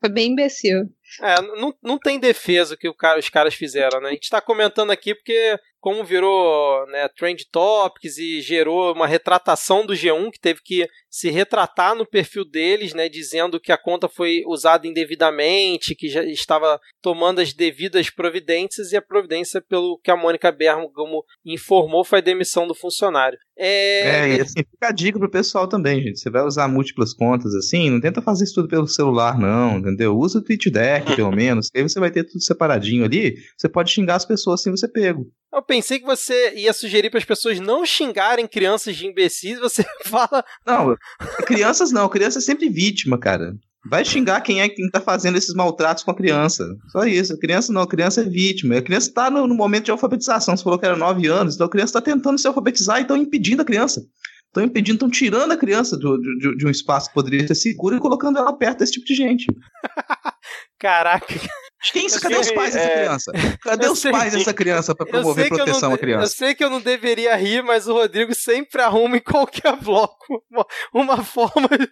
foi bem imbecil. É, não, não tem defesa que cara- os caras fizeram, né? A gente tá comentando aqui porque, como virou né, Trend Topics e gerou uma retratação do G1, que teve que se retratar no perfil deles, né? Dizendo que a conta foi usada indevidamente, que já estava tomando as devidas providências, e a providência, pelo que a Mônica Bergamo informou, foi a demissão do funcionário. É, e assim, fica a dica pro pessoal também, gente. Você vai usar múltiplas contas assim, não tenta fazer isso tudo pelo celular, não, entendeu? Usa o TweetDeck, pelo menos, aí você vai ter tudo separadinho ali. Você pode xingar as pessoas sem você pego. Eu pensei que você ia sugerir para as pessoas não xingarem crianças de imbecis, você fala. Não, crianças não, criança é sempre vítima, cara. Vai xingar quem é quem tá fazendo esses maltratos com a criança. Só isso. Criança não, criança é vítima. A criança tá no, no momento de alfabetização. Você falou que era 9 anos, então a criança tá tentando se alfabetizar e estão impedindo a criança. Estão impedindo, estão tirando a criança do- de, de um espaço que poderia ser seguro e colocando ela perto desse tipo de gente. Caraca, Quem, cadê os pais dessa É. criança? Cadê Eu os sei. pais dessa criança para eu promover sei, eu, proteção não, à eu criança? sei que eu não deveria rir, mas o Rodrigo sempre arruma em qualquer bloco uma, uma forma de,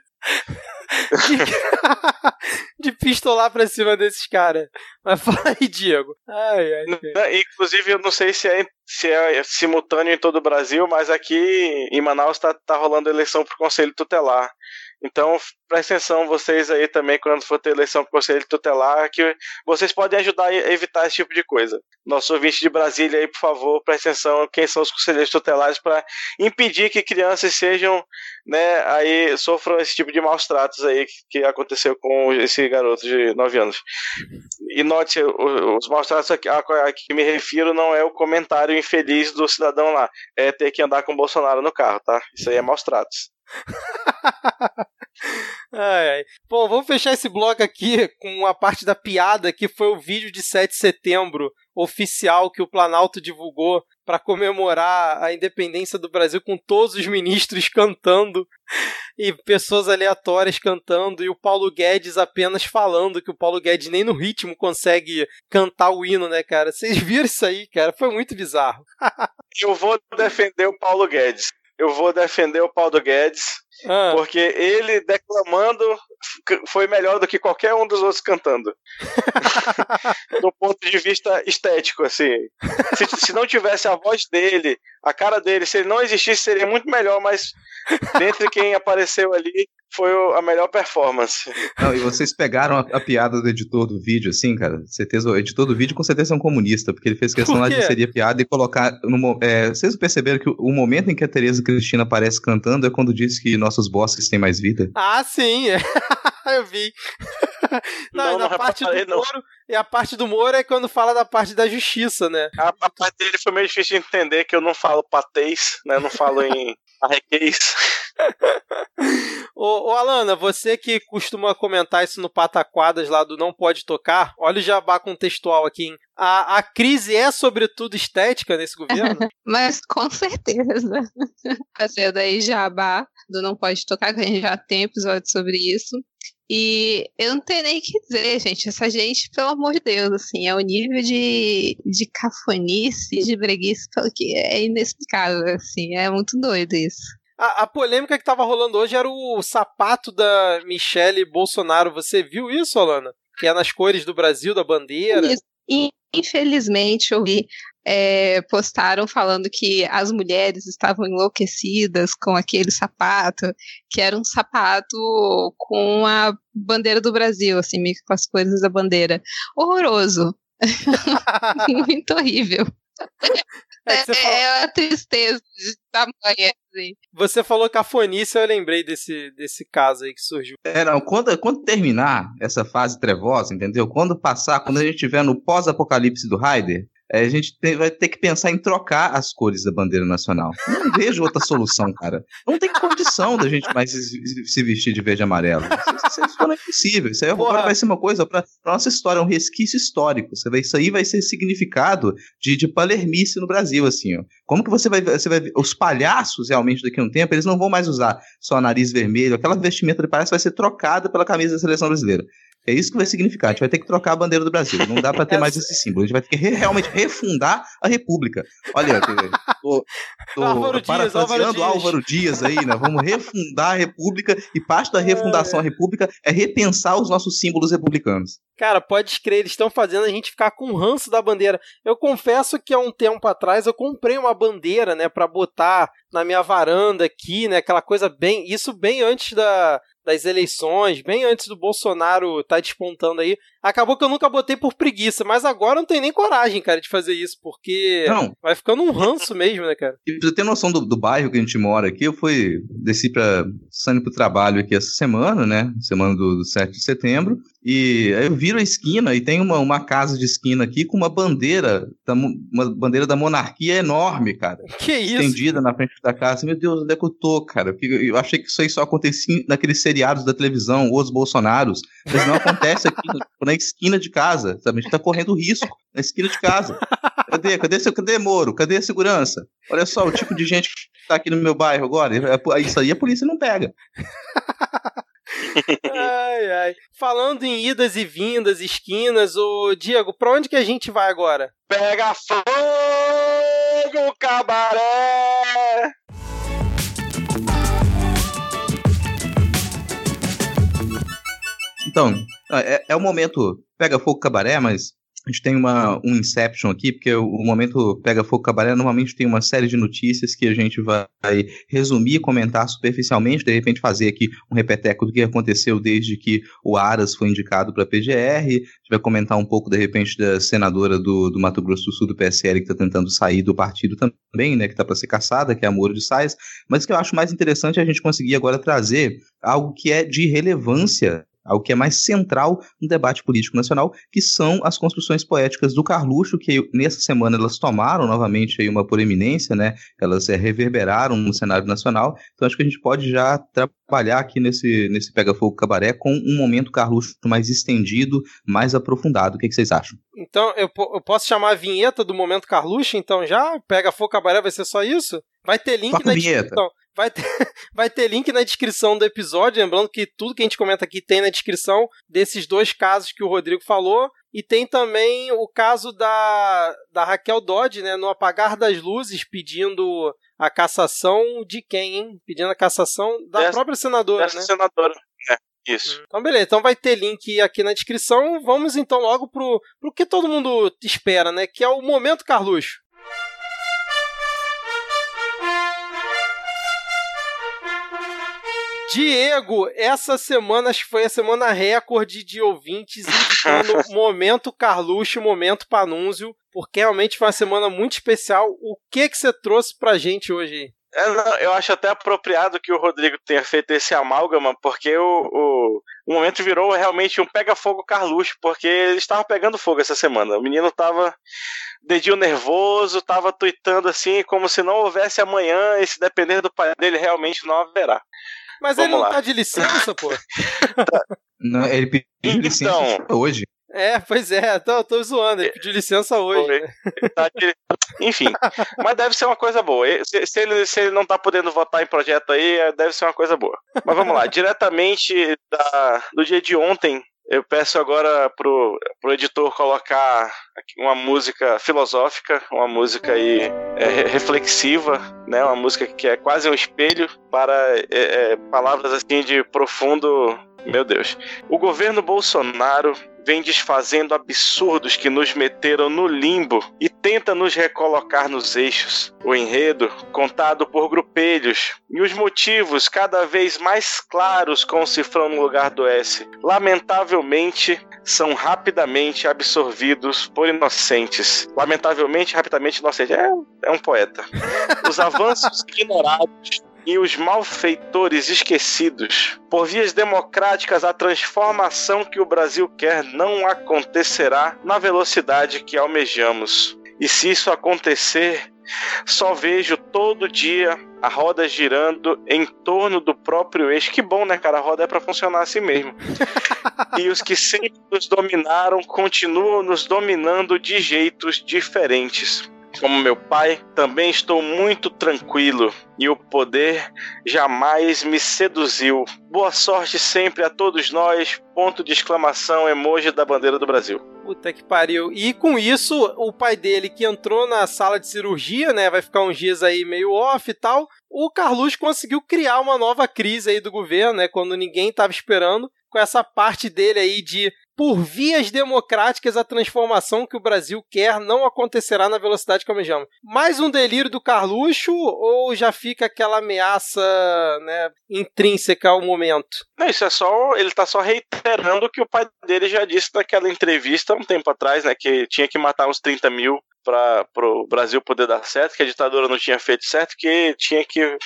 de pistolar pra cima desses caras. Mas fala aí, Diego. Ai, ai, Inclusive, eu não sei se é, se é simultâneo em todo o Brasil, mas aqui em Manaus tá, tá rolando eleição pro Conselho Tutelar. Então, presta atenção vocês aí também, quando for ter eleição pro Conselho Tutelar, que vocês podem ajudar a evitar esse tipo de coisa. Nosso ouvinte de Brasília aí, por favor, presta atenção quem são os conselheiros tutelares para impedir que crianças sejam, né, aí sofram esse tipo de maus tratos aí que, aconteceu com esse garoto de 9 anos. E note, os maus tratos a que me refiro não é o comentário infeliz do cidadão lá, é ter que andar com o Bolsonaro no carro, tá? Isso aí é maus tratos. Ai, ai. Bom, vamos fechar esse bloco aqui com a parte da piada que foi o vídeo de 7 de setembro oficial que o Planalto divulgou para comemorar a independência do Brasil com todos os ministros cantando e pessoas aleatórias cantando e o Paulo Guedes apenas falando que o Paulo Guedes nem no ritmo consegue cantar o hino, né, cara? Vocês viram isso aí, cara? Foi muito bizarro. Eu vou defender o Paulo Guedes. Eu vou defender o Paulo Guedes, Ah, porque ele declamando foi melhor do que qualquer um dos outros cantando. do ponto de vista estético, assim. Se, se não tivesse a voz dele, a cara dele, se ele não existisse, seria muito melhor, mas dentre quem apareceu ali, foi a melhor performance. Não, e vocês pegaram a, a, piada do editor do vídeo, assim, cara? Certeza, o editor do vídeo com certeza é um comunista, porque ele fez questão lá de inserir a piada e colocar. No, é, vocês perceberam que o, o, momento em que a Tereza Cristina aparece cantando é quando diz que nossos bosses têm mais vida? Ah, sim! Eu vi. Não, não, na parte do não. Moro, e a parte do Moro é quando fala da parte da justiça, né? A, a parte dele foi meio difícil de entender, que eu não falo patês, né? Eu não falo em arrequês. ô, ô, Alana, você que costuma comentar isso no Pataquadas lá do Não Pode Tocar, olha o jabá contextual aqui, hein? A, a crise é sobretudo estética nesse governo? Mas com certeza. Fazendo aí jabá do Não Pode Tocar, que a gente já tem episódio sobre isso. E eu não tenho nem o que dizer, gente. Essa gente, pelo amor de Deus, assim, é o nível de, de cafonice, de breguice que é inexplicável, assim. É muito doido isso. A, a, polêmica que tava rolando hoje era o sapato da Michelle Bolsonaro. Você viu isso, Alana? Que é nas cores do Brasil, da bandeira. Isso. Infelizmente, eu vi, é, postaram falando que as mulheres estavam enlouquecidas com aquele sapato, que era um sapato com a bandeira do Brasil, assim, meio que com as cores da bandeira. Horroroso. Muito horrível. É, é, falou... é a tristeza de tamanho. Assim. Você falou cafonice, eu lembrei desse, desse caso aí que surgiu. É, não, quando, quando terminar essa fase trevosa, entendeu? Quando passar, quando a gente estiver no pós-apocalipse do Raider, a gente tem, vai ter que pensar em trocar as cores da bandeira nacional. Não vejo outra solução, cara. Não tem condição da gente mais se, vestir de verde e amarelo. Isso, isso, isso é impossível. Isso aí agora vai ser uma coisa para nossa história, um resquício histórico. Isso aí vai ser significado de, de palermice no Brasil, assim, ó. Como que você vai, você vai os palhaços realmente daqui a um tempo, eles não vão mais usar só nariz vermelho, aquela vestimenta de palhaço vai ser trocada pela camisa da seleção brasileira. É isso que vai significar. A gente vai ter que trocar a bandeira do Brasil. Não dá para ter mais esse símbolo. A gente vai ter que re realmente refundar a República. Olha, tô, tô Álvaro parafraseando Dias, Álvaro, Álvaro Dias aí, né? Vamos refundar a República e parte da refundação da República é repensar os nossos símbolos republicanos. Cara, pode crer, eles estão fazendo a gente ficar com ranço da bandeira. Eu confesso que há um tempo atrás eu comprei uma bandeira, né, para botar na minha varanda aqui, né, aquela coisa bem, isso bem antes da, das eleições, bem antes do Bolsonaro estar tá despontando aí. Acabou que eu nunca botei por preguiça, mas agora não tenho nem coragem, cara, de fazer isso, porque não. vai ficando um ranço mesmo, né, cara? E pra você ter noção do, do bairro que a gente mora aqui, eu fui, desci pra, saindo pro trabalho aqui essa semana, né, semana do, do 7 de setembro, e aí eu viro a esquina e tem uma, uma casa de esquina aqui com uma bandeira, uma bandeira da monarquia enorme, cara. Que isso? Estendida na frente da casa. Meu Deus, onde é que eu tô, cara? Eu achei que isso aí só acontecia naqueles seriados da televisão, os Bolsonaros. Mas não acontece aqui na esquina de casa, sabe? A gente tá correndo risco na esquina de casa. Cadê? Cadê, seu, cadê Moro? Cadê a segurança? Olha só o tipo de gente que tá aqui no meu bairro agora. Isso aí a polícia não pega. ai, ai. Falando em idas e vindas, esquinas, o Diego, pra onde que a gente vai agora? Pega fogo, cabaré! Então, é, é o momento pega fogo cabaré, mas a gente tem uma, um Inception aqui, porque o, o momento Pega Fogo Cabaré normalmente tem uma série de notícias que a gente vai resumir, comentar superficialmente, de repente fazer aqui um repeteco do que aconteceu desde que o Aras foi indicado para a PGR, a gente vai comentar um pouco, de repente, da senadora do, do Mato Grosso do Sul, do PSL, que está tentando sair do partido também, né, que está para ser caçada, que é a Moro de Sais, mas o que eu acho mais interessante é a gente conseguir agora trazer algo que é de relevância algo que é mais central no debate político nacional, que são as construções poéticas do Carluxo, que nessa semana elas tomaram novamente uma proeminência, né? Elas é, reverberaram no cenário nacional. Então acho que a gente pode já trabalhar aqui nesse, nesse Pega Fogo Cabaré com um momento Carluxo mais estendido, mais aprofundado. O que, que vocês acham? Então eu, eu, posso chamar a vinheta do momento Carluxo, então já? Pega Fogo Cabaré vai ser só isso? Vai ter link Toca na descrição. Vai ter, vai ter link na descrição do episódio. Lembrando que tudo que a gente comenta aqui tem na descrição desses dois casos que o Rodrigo falou. E tem também o caso da, da Raquel Dodge, né, no apagar das luzes, pedindo a cassação de quem, hein? Pedindo a cassação da Dessa, própria senadora, dessa né? senadora. É. Isso. Então, beleza. Então vai ter link aqui na descrição. Vamos então logo pro, pro que todo mundo espera, né? Que é o Momento Carluxo. Diego, essa semana acho que foi a semana recorde de ouvintes indicando momento Carluxo, momento Panúncio, porque realmente foi uma semana muito especial. O que que você trouxe pra gente hoje? É, não, eu acho até apropriado que o Rodrigo tenha feito esse amálgama, porque o, o, o momento virou realmente um pega-fogo Carluxo, porque ele estava pegando fogo essa semana. O menino estava dedinho nervoso, estava tweetando assim, como se não houvesse amanhã, e se depender do pai dele, realmente não haverá. Mas Vamos ele não lá. tá de licença, pô. Não, ele pediu Então. licença hoje. É, pois é, tô, tô zoando, ele pediu licença hoje. Ele tá de- Enfim, mas deve ser uma coisa boa. Se, se ele, se ele não tá podendo votar em projeto aí, deve ser uma coisa boa. Mas vamos lá, diretamente da- do dia de ontem, eu peço agora pro, pro editor colocar uma música filosófica, uma música aí é, re- reflexiva, né? Uma música que é quase um espelho para é, é, palavras assim de profundo. Meu Deus. O governo Bolsonaro vem desfazendo absurdos que nos meteram no limbo e tenta nos recolocar nos eixos. O enredo, contado por grupelhos, e os motivos cada vez mais claros com o cifrão no lugar do S, lamentavelmente são rapidamente absorvidos por inocentes. Lamentavelmente, rapidamente inocentes. É, é um poeta. Os avanços ignorados e os malfeitores esquecidos. Por vias democráticas, a transformação que o Brasil quer não acontecerá na velocidade que almejamos. E se isso acontecer, só vejo todo dia a roda girando em torno do próprio eixo. Que bom, né, cara? A roda é pra funcionar assim mesmo. e os que sempre nos dominaram continuam nos dominando de jeitos diferentes. Como meu pai, também estou muito tranquilo e o poder jamais me seduziu. Boa sorte sempre a todos nós. Ponto de exclamação, emoji da bandeira do Brasil. Puta que pariu. E com isso, o pai dele que entrou na sala de cirurgia, né, vai ficar uns dias aí meio off e tal, o Carluxo conseguiu criar uma nova crise aí do governo, né, quando ninguém tava esperando, com essa parte dele aí de por vias democráticas a transformação que o Brasil quer não acontecerá na velocidade que almejamos. Mais um delírio do Carluxo ou já fica aquela ameaça, né, intrínseca ao momento? Não, isso é só. Ele tá só reiterando o que o pai dele já disse naquela entrevista um tempo atrás, né? Que tinha que matar uns 30 mil para o Brasil poder dar certo, que a ditadura não tinha feito certo, que tinha que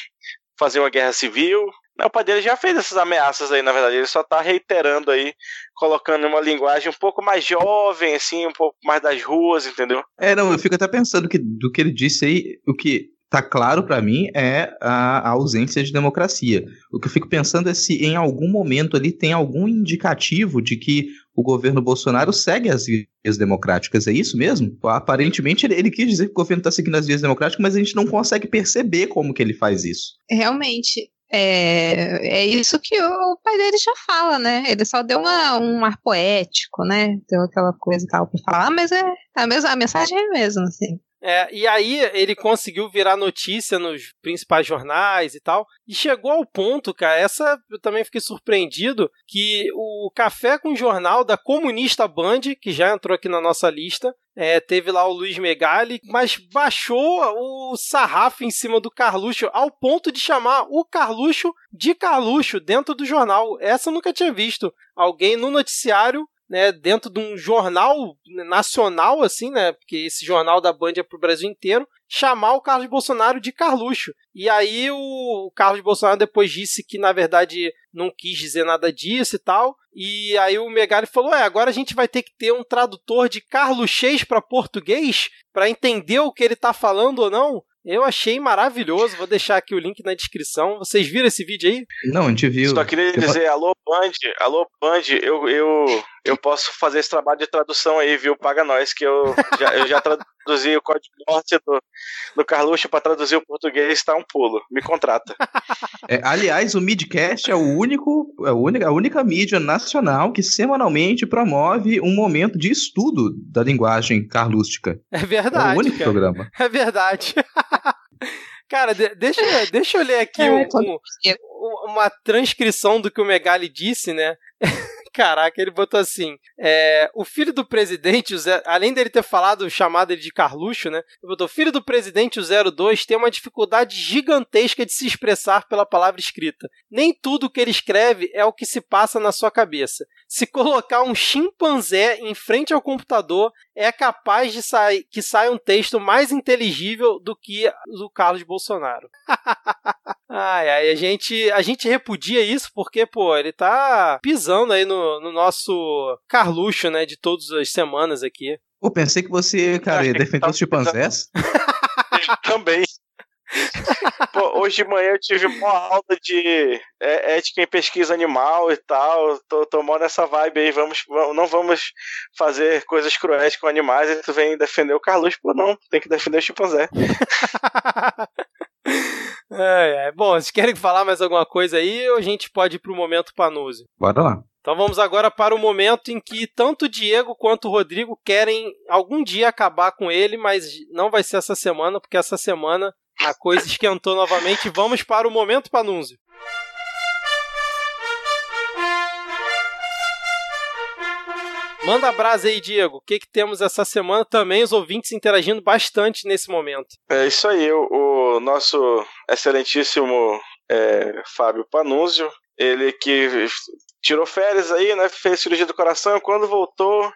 fazer uma guerra civil. O pai dele já fez essas ameaças aí, na verdade. Ele só tá reiterando aí, colocando uma linguagem um pouco mais jovem, assim, um pouco mais das ruas, entendeu? É, não, eu fico até pensando que do que ele disse aí, o que tá claro pra mim é a, a ausência de democracia. O que eu fico pensando é se em algum momento ali tem algum indicativo de que o governo Bolsonaro segue as vias democráticas. É isso mesmo? Aparentemente ele, ele quis dizer que o governo está seguindo as vias democráticas, mas a gente não consegue perceber como que ele faz isso. Realmente. É, é isso que o, pai dele já fala, né? Ele só deu uma, um ar poético, né? Deu aquela coisa e tal pra falar, mas é a, mesma, a mensagem é a mesma, assim. É, e aí ele conseguiu virar notícia nos principais jornais e tal. E chegou ao ponto, cara, essa eu também fiquei surpreendido, que o Café com Jornal da Comunista Band, que já entrou aqui na nossa lista, é, teve lá o Luiz Megali, mas baixou o sarrafo em cima do Carluxo ao ponto de chamar o Carluxo de Carluxo dentro do jornal. Essa eu nunca tinha visto. Alguém no noticiário né, dentro de um jornal nacional, assim, né, porque esse jornal da Band é pro Brasil inteiro, chamar o Carlos Bolsonaro de Carluxo. E aí o Carlos Bolsonaro depois disse que, na verdade, não quis dizer nada disso e tal. E aí o Megali falou, é, agora a gente vai ter que ter um tradutor de carluxês para português para entender o que ele tá falando ou não. Eu achei maravilhoso, vou deixar aqui o link na descrição. Vocês viram esse vídeo aí? Não, a gente viu. Só queria dizer, alô Band, alô Band, eu, eu, eu posso fazer esse trabalho de tradução aí, viu? Paga nós, que eu já, eu já traduzi o código norte do, do Carluxo para traduzir o português, tá um pulo. Me contrata. É, aliás, o Midcast é o único, é a única, a única mídia nacional que semanalmente promove um momento de estudo da linguagem carlústica. É É verdade. o único cara. programa. É verdade. Cara, de- deixa, deixa eu ler aqui É, um, quando- um- uma transcrição do que o Megali disse, né? Caraca, ele botou assim: é, o filho do presidente, o Zé, além dele ter falado, chamado ele de Carluxo, né? Ele botou: filho do presidente, o 02, tem uma dificuldade gigantesca de se expressar pela palavra escrita. Nem tudo que ele escreve é o que se passa na sua cabeça. Se colocar um chimpanzé em frente ao computador, é capaz de sair que saia um texto mais inteligível do que o Carlos Bolsonaro. ai, ai, a gente, a gente repudia isso porque, pô, ele tá pisando aí no, no nosso Carluxo, né, de todas as semanas aqui. Pô, pensei que você, cara, ia defender tá os chimpanzés. Também. Pô, hoje de manhã eu tive uma aula de é, ética em pesquisa animal e tal. Tô tomando essa vibe aí. Vamos, não vamos fazer coisas cruéis com animais. E tu vem defender o Carlos. Pô, não, tem que defender o chimpanzé. é, é. Bom, vocês querem falar mais alguma coisa aí ou a gente pode ir pro momento Panuse? Bora lá. Então vamos agora para o momento em que tanto o Diego quanto o Rodrigo querem algum dia acabar com ele, mas não vai ser essa semana, porque essa semana a coisa esquentou novamente. Vamos para o momento Panúncio. Manda a brasa aí, Diego. O que, que temos essa semana? Também os ouvintes interagindo bastante nesse momento. É isso aí. O, o nosso excelentíssimo é, Fábio Panúzio, ele que tirou férias aí, né? Fez cirurgia do coração. Quando voltou,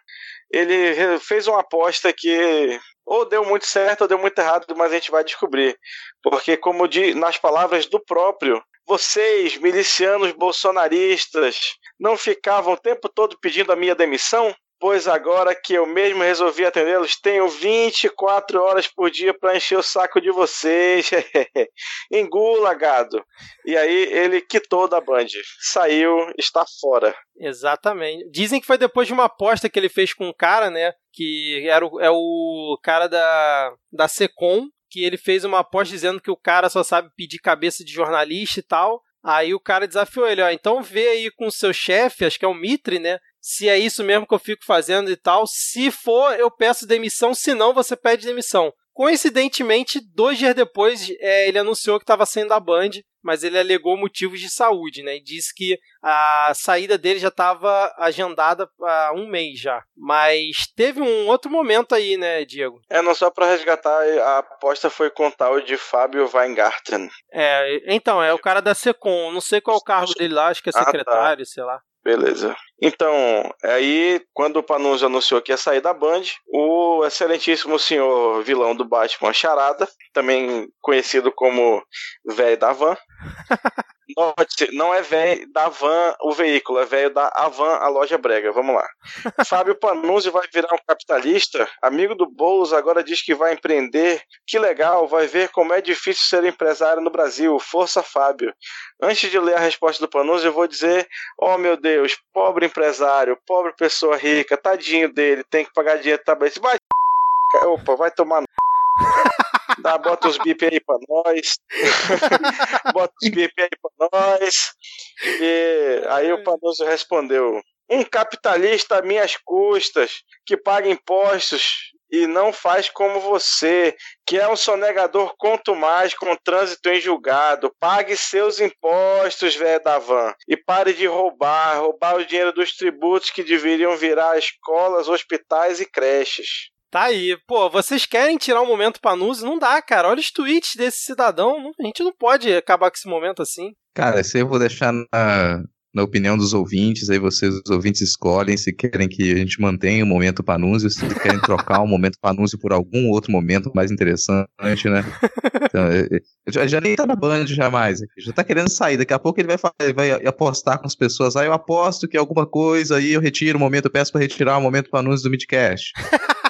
ele fez uma aposta que ou deu muito certo ou deu muito errado, mas a gente vai descobrir. Porque, como de, nas palavras do próprio, vocês, milicianos bolsonaristas, não ficavam o tempo todo pedindo a minha demissão? Pois agora que eu mesmo resolvi atendê-los, tenho 24 horas por dia para encher o saco de vocês. Engula, gado. E aí ele quitou da Band, saiu, está fora. Exatamente. Dizem que foi depois de uma aposta que ele fez com um cara, né? Que era o, é o cara da, da Secom, que ele fez uma aposta dizendo que o cara só sabe pedir cabeça de jornalista e tal. Aí o cara desafiou ele, ó, então vê aí com o seu chefe, acho que é o Mitre, né? Se é isso mesmo que eu fico fazendo e tal. Se for, eu peço demissão, se não, você pede demissão. Coincidentemente, dois dias depois, é, ele anunciou que estava saindo da Band, mas ele alegou motivos de saúde, né? E disse que a saída dele já estava agendada há um mês já. Mas teve um outro momento aí, né, Diego? É, não só para resgatar, a aposta foi com o tal de Fábio Weingarten. É, então, é o cara da Secom. Não sei qual é o cargo dele lá, acho que é secretário, ah, tá. sei lá. Beleza. Então, aí, quando o Panunzio anunciou que ia sair da Band, o excelentíssimo senhor vilão do Batman, Charada, também conhecido como Velho da Van, Note, não é velho da van o veículo, é velho da Avan, a loja brega. Vamos lá. Fábio Panunzi vai virar um capitalista? Amigo do Boulos agora diz que vai empreender. Que legal, vai ver como é difícil ser empresário no Brasil. Força, Fábio. Antes de ler a resposta do Panunzi, eu vou dizer: Oh meu Deus, pobre empresário, pobre pessoa rica, tadinho dele, tem que pagar dinheiro também. Vai, opa, vai tomar. Dá, bota os bip aí pra nós. bota os bip aí pra nós. E aí o Panoso respondeu: Um capitalista a minhas custas, que paga impostos e não faz como você, que é um sonegador quanto mais com trânsito em julgado. Pague seus impostos, velho da van, e pare de roubar, roubar o dinheiro dos tributos que deveriam virar escolas, hospitais e creches. Tá aí. Pô, vocês querem tirar um momento pra Nuzi? Não dá, cara. Olha os tweets desse cidadão. A gente não pode acabar com esse momento assim. Cara, esse eu vou deixar na, na opinião dos ouvintes. Aí vocês, os ouvintes, escolhem se querem que a gente mantenha o momento Panúzio, se querem trocar o momento Panúzio por algum outro momento mais interessante, né? Então, é, é, já, já, nem tá na Band jamais. Já tá querendo sair. Daqui a pouco ele vai, ele vai apostar com as pessoas. Aí ah, eu aposto que alguma coisa, aí eu retiro o momento, eu peço pra retirar o momento Panúzio do Midcast.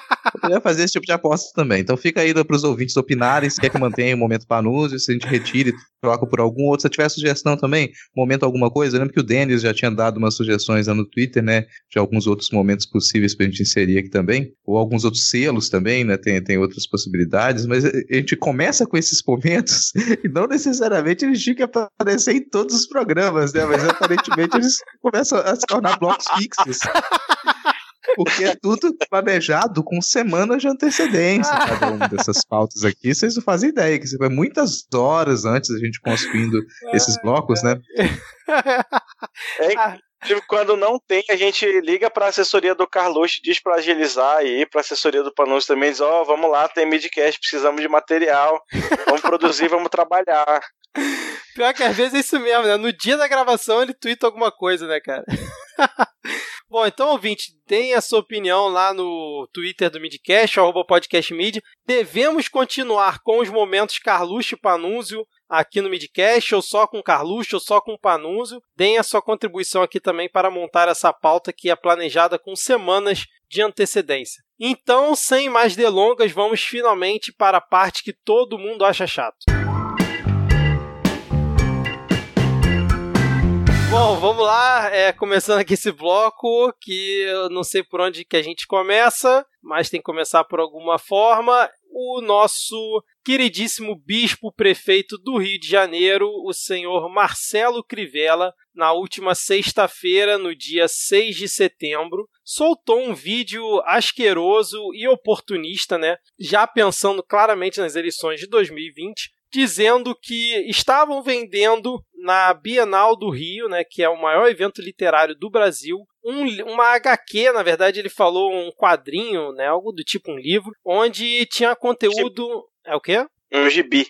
poderia fazer esse tipo de aposta também. Então fica aí para os ouvintes opinarem se quer que mantenha o momento Panúzio, se a gente retire, troca por algum outro. Se tiver sugestão também, momento alguma coisa, eu lembro que o Denis já tinha dado umas sugestões lá no Twitter, né? De alguns outros momentos possíveis para a gente inserir aqui também. Ou alguns outros selos também, né? Tem, tem outras possibilidades, mas a gente começa com esses momentos e não necessariamente eles tinham que aparecer em todos os programas, né? Mas aparentemente eles começam a se tornar blocos fixos. Porque é tudo planejado com semanas de antecedência, cada uma dessas pautas aqui. Vocês não fazem ideia, que vai muitas horas antes da gente construindo esses blocos, né? É, Tipo, quando não tem, a gente liga para a assessoria do Carlos, diz para agilizar aí, para a assessoria do Panus também, diz: Ó, oh, vamos lá, tem midcast, precisamos de material, vamos produzir, vamos trabalhar. Pior que às vezes é isso mesmo, né? No dia da gravação ele twitta alguma coisa, né, cara? Bom, então, ouvinte, deem a sua opinião lá no Twitter do Midcast, arroba podcastmid. Devemos continuar com os momentos Carluxo e Panúzio aqui no Midcast, ou só com Carluxo, ou só com Panúzio. Deem a sua contribuição aqui também para montar essa pauta que é planejada com semanas de antecedência. Então, sem mais delongas, vamos finalmente para a parte que todo mundo acha chato. Vamos lá, é, começando aqui esse bloco, que eu não sei por onde que a gente começa, mas tem que começar por alguma forma. O nosso queridíssimo bispo prefeito do Rio de Janeiro, o senhor Marcelo Crivella, na última sexta-feira, no dia 6 de setembro, soltou um vídeo asqueroso e oportunista, né? Já pensando claramente nas eleições de 2020, dizendo que estavam vendendo na Bienal do Rio, né, que é o maior evento literário do Brasil, um, uma HQ, na verdade ele falou um quadrinho, né, algo do tipo um livro, onde tinha conteúdo... É o quê? Um gibi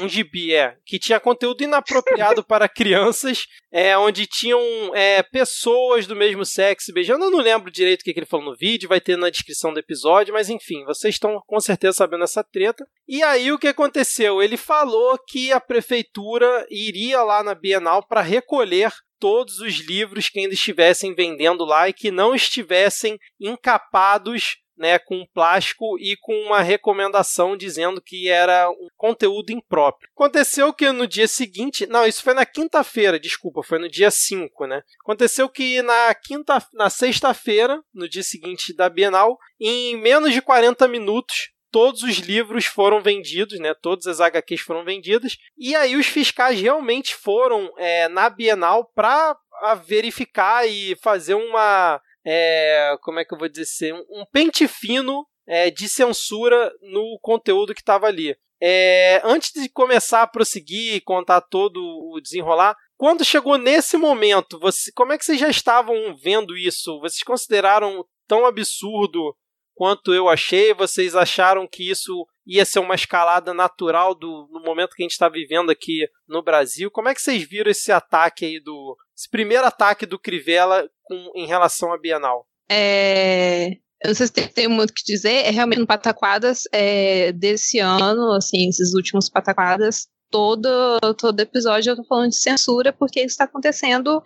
um gibi, é, que tinha conteúdo inapropriado para crianças, é, onde tinham é, pessoas do mesmo sexo beijando. Eu não lembro direito o que, que ele falou no vídeo, vai ter na descrição do episódio, mas enfim, vocês estão com certeza sabendo essa treta. E aí o que aconteceu? Ele falou que a prefeitura iria lá na Bienal para recolher todos os livros que ainda estivessem vendendo lá e que não estivessem encapados né, com plástico e com uma recomendação dizendo que era um conteúdo impróprio. Aconteceu que no dia seguinte, não, isso foi na quinta-feira, desculpa, foi no dia 5, né? Aconteceu que na quinta, na sexta-feira, no dia seguinte da Bienal, em menos de 40 minutos, todos os livros foram vendidos, né? Todas as HQs foram vendidas. E aí os fiscais realmente foram é, na Bienal para verificar e fazer uma é, como é que eu vou dizer assim, um pente fino é, de censura no conteúdo que estava ali. É, antes de começar a prosseguir e contar todo o desenrolar, quando chegou nesse momento, você, como é que vocês já estavam vendo isso? Vocês consideraram tão absurdo quanto eu achei? Vocês acharam que isso ia ser uma escalada natural do, no momento que a gente está vivendo aqui no Brasil? Como é que vocês viram esse ataque aí do. Esse primeiro ataque do Crivella com, em relação à Bienal? É, eu não sei se tem, tem muito o que dizer, é realmente no Pataquadas é, desse ano, assim, esses últimos Pataquadas, todo, todo episódio eu tô falando de censura porque isso está acontecendo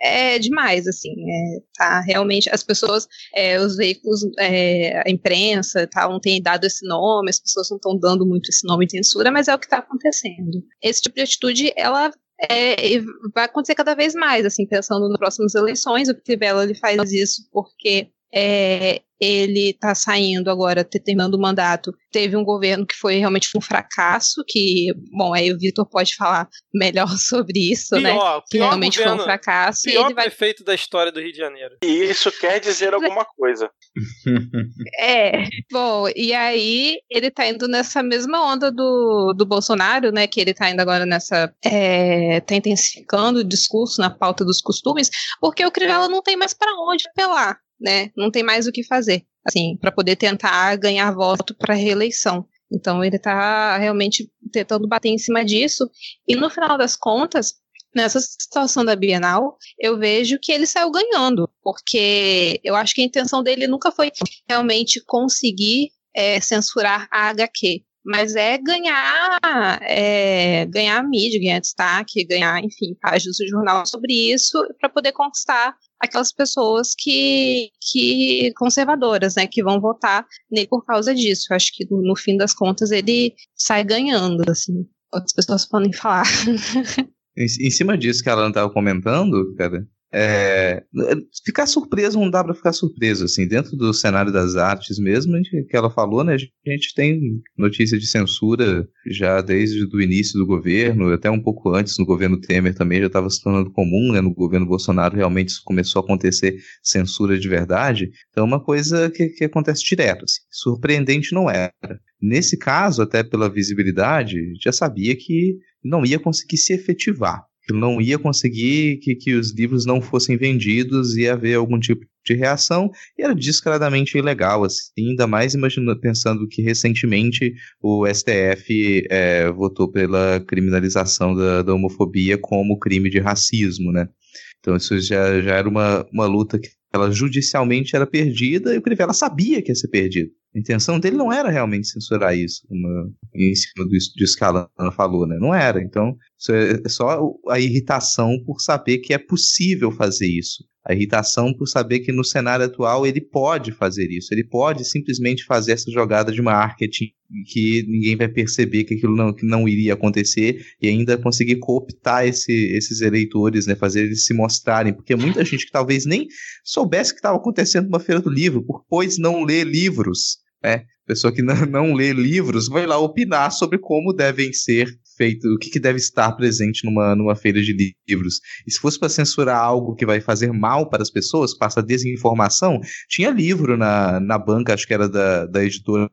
é demais, assim, é, tá realmente, as pessoas, é, os veículos, é, a imprensa, tá, não tem dado esse nome, as pessoas não estão dando muito esse nome de censura, mas é o que está acontecendo. Esse tipo de atitude, ela é, vai acontecer cada vez mais, assim, pensando nas próximas eleições, o Crivella ele faz isso porque é, ele está saindo agora, terminando o mandato. Teve um governo que foi realmente um fracasso, que, bom, aí o Vitor pode falar melhor sobre isso, né? pior, né? Que realmente governo, foi um fracasso. Pior e ele vai... prefeito da história do Rio de Janeiro. E isso quer dizer alguma coisa. é, bom, e aí ele tá indo nessa mesma onda do, do Bolsonaro, né? Que ele tá indo agora nessa. É, tá intensificando o discurso na pauta dos costumes, porque o Crivella não tem mais para onde apelar né? Não tem mais o que fazer, assim, para poder tentar ganhar voto para reeleição. Então ele está realmente tentando bater em cima disso. E no final das contas, nessa situação da Bienal, eu vejo que ele saiu ganhando, porque eu acho que a intenção dele nunca foi realmente conseguir é, censurar a HQ, mas é ganhar é, ganhar mídia, ganhar destaque, ganhar, enfim, páginas do jornal sobre isso para poder conquistar aquelas pessoas que, que conservadoras, né, que vão votar nele por causa disso. Eu acho que no, no fim das contas ele sai ganhando, assim. Outras pessoas podem falar. em, em cima disso que ela estava comentando, cara, É, ficar surpreso não dá para ficar surpreso, assim, dentro do cenário das artes mesmo, que ela falou, né, a gente tem notícia de censura já desde o início do governo, até um pouco antes, no governo Temer também já estava se tornando comum, né, no governo Bolsonaro realmente isso começou a acontecer censura de verdade, então é uma coisa que, que acontece direto, assim, surpreendente não era. Nesse caso, até pela visibilidade, já sabia que não ia conseguir se efetivar que não ia conseguir que, que os livros não fossem vendidos, ia haver algum tipo de reação, e era descaradamente ilegal, assim, ainda mais imaginando, pensando que recentemente o STF é, votou pela criminalização da, da homofobia como crime de racismo, né? Então isso já, já era uma, uma luta que ela judicialmente era perdida e o Crivella sabia que ia ser perdido. A intenção dele não era realmente censurar isso, como em cima do, do Scalana falou, né? Não era. Então, é só a irritação por saber que é possível fazer isso. A irritação por saber que no cenário atual ele pode fazer isso. Ele pode simplesmente fazer essa jogada de marketing que ninguém vai perceber que aquilo não, que não iria acontecer e ainda conseguir cooptar esse, esses eleitores, né? Fazer eles se mostrarem. Porque muita gente que talvez nem soubesse que estava acontecendo numa feira do livro, por pois não ler livros, né? Pessoa que não, não lê livros vai lá opinar sobre como devem ser feito, o que, que, deve estar presente numa, numa feira de livros. E se fosse para censurar algo que vai fazer mal para as pessoas, passa desinformação, tinha livro na, na banca, acho que era da, da editora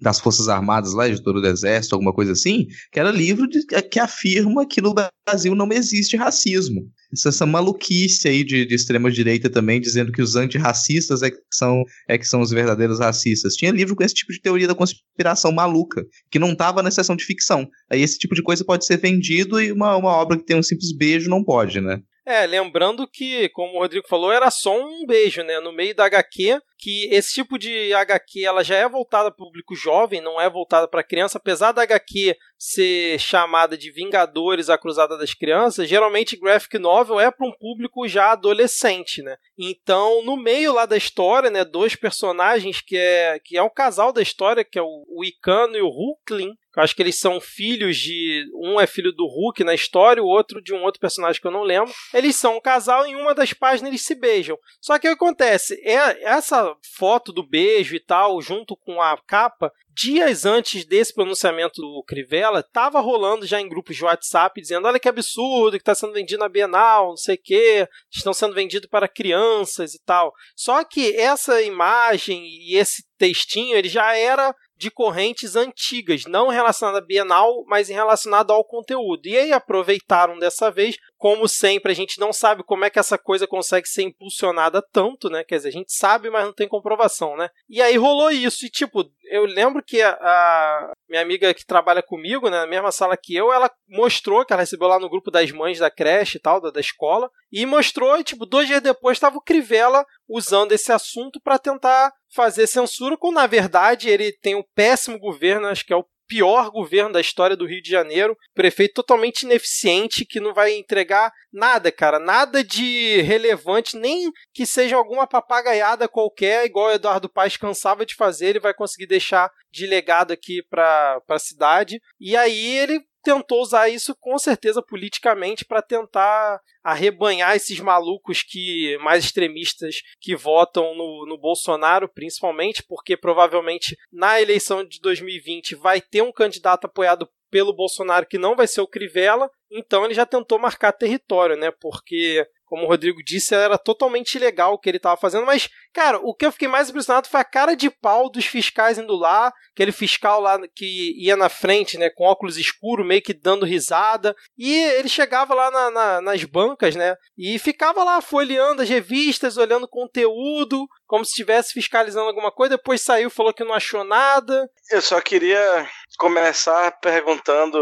das Forças Armadas lá, editora do Exército, alguma coisa assim, que era livro de, que afirma que no Brasil não existe racismo. Essa, maluquice aí de, de extrema-direita também, dizendo que os antirracistas é que, são, é que são os verdadeiros racistas. Tinha livro com esse tipo de teoria da conspiração maluca, que não estava na seção de ficção. Aí esse tipo de coisa pode ser vendido e uma, uma obra que tem um simples beijo não pode, né? É, lembrando que, como o Rodrigo falou, era só um beijo, né? No meio da HQ, que esse tipo de HQ ela já é voltada para o público jovem, não é voltada para criança, apesar da HQ ser chamada de Vingadores a Cruzada das Crianças, geralmente graphic novel é para um público já adolescente, né? Então, no meio lá da história, né, dois personagens que é que é o casal da história, que é o, Icano e o Hulkling, eu acho que eles são filhos de. Um é filho do Hulk na história, o outro de um outro personagem que eu não lembro. Eles são um casal e em uma das páginas eles se beijam. Só que o que acontece? É, essa foto do beijo e tal, junto com a capa, dias antes desse pronunciamento do Crivella, estava rolando já em grupos de WhatsApp dizendo: olha que absurdo que está sendo vendido na Bienal, não sei o quê, estão sendo vendidos para crianças e tal. Só que essa imagem e esse textinho ele já era de correntes antigas, não relacionada à Bienal, mas relacionada ao conteúdo. E aí aproveitaram dessa vez, como sempre, a gente não sabe como é que essa coisa consegue ser impulsionada tanto, né? Quer dizer, a gente sabe, mas não tem comprovação, né? E aí rolou isso, e tipo, eu lembro que a, a minha amiga que trabalha comigo, né, na mesma sala que eu, ela mostrou que ela recebeu lá no grupo das mães da creche e tal, da, da escola, e mostrou, e tipo, dois dias depois estava o Crivella usando esse assunto para tentar fazer censura, quando na verdade ele tem um péssimo governo, acho que é o pior governo da história do Rio de Janeiro, prefeito totalmente ineficiente que não vai entregar nada, cara, nada de relevante, nem que seja alguma papagaiada qualquer, igual o Eduardo Paes cansava de fazer, ele vai conseguir deixar de legado aqui para a cidade. E aí ele tentou usar isso com certeza politicamente para tentar arrebanhar esses malucos que mais extremistas que votam no, no Bolsonaro, principalmente porque provavelmente na eleição de 2020 vai ter um candidato apoiado pelo Bolsonaro que não vai ser o Crivella, então ele já tentou marcar território, né? Porque como o Rodrigo disse, era totalmente ilegal o que ele estava fazendo, mas, cara, o que eu fiquei mais impressionado foi a cara de pau dos fiscais indo lá, aquele fiscal lá que ia na frente, né, com óculos escuros, meio que dando risada, e ele chegava lá na, na, nas bancas, né, e ficava lá folheando as revistas, olhando conteúdo, como se estivesse fiscalizando alguma coisa, depois saiu, falou que não achou nada. Eu só queria começar perguntando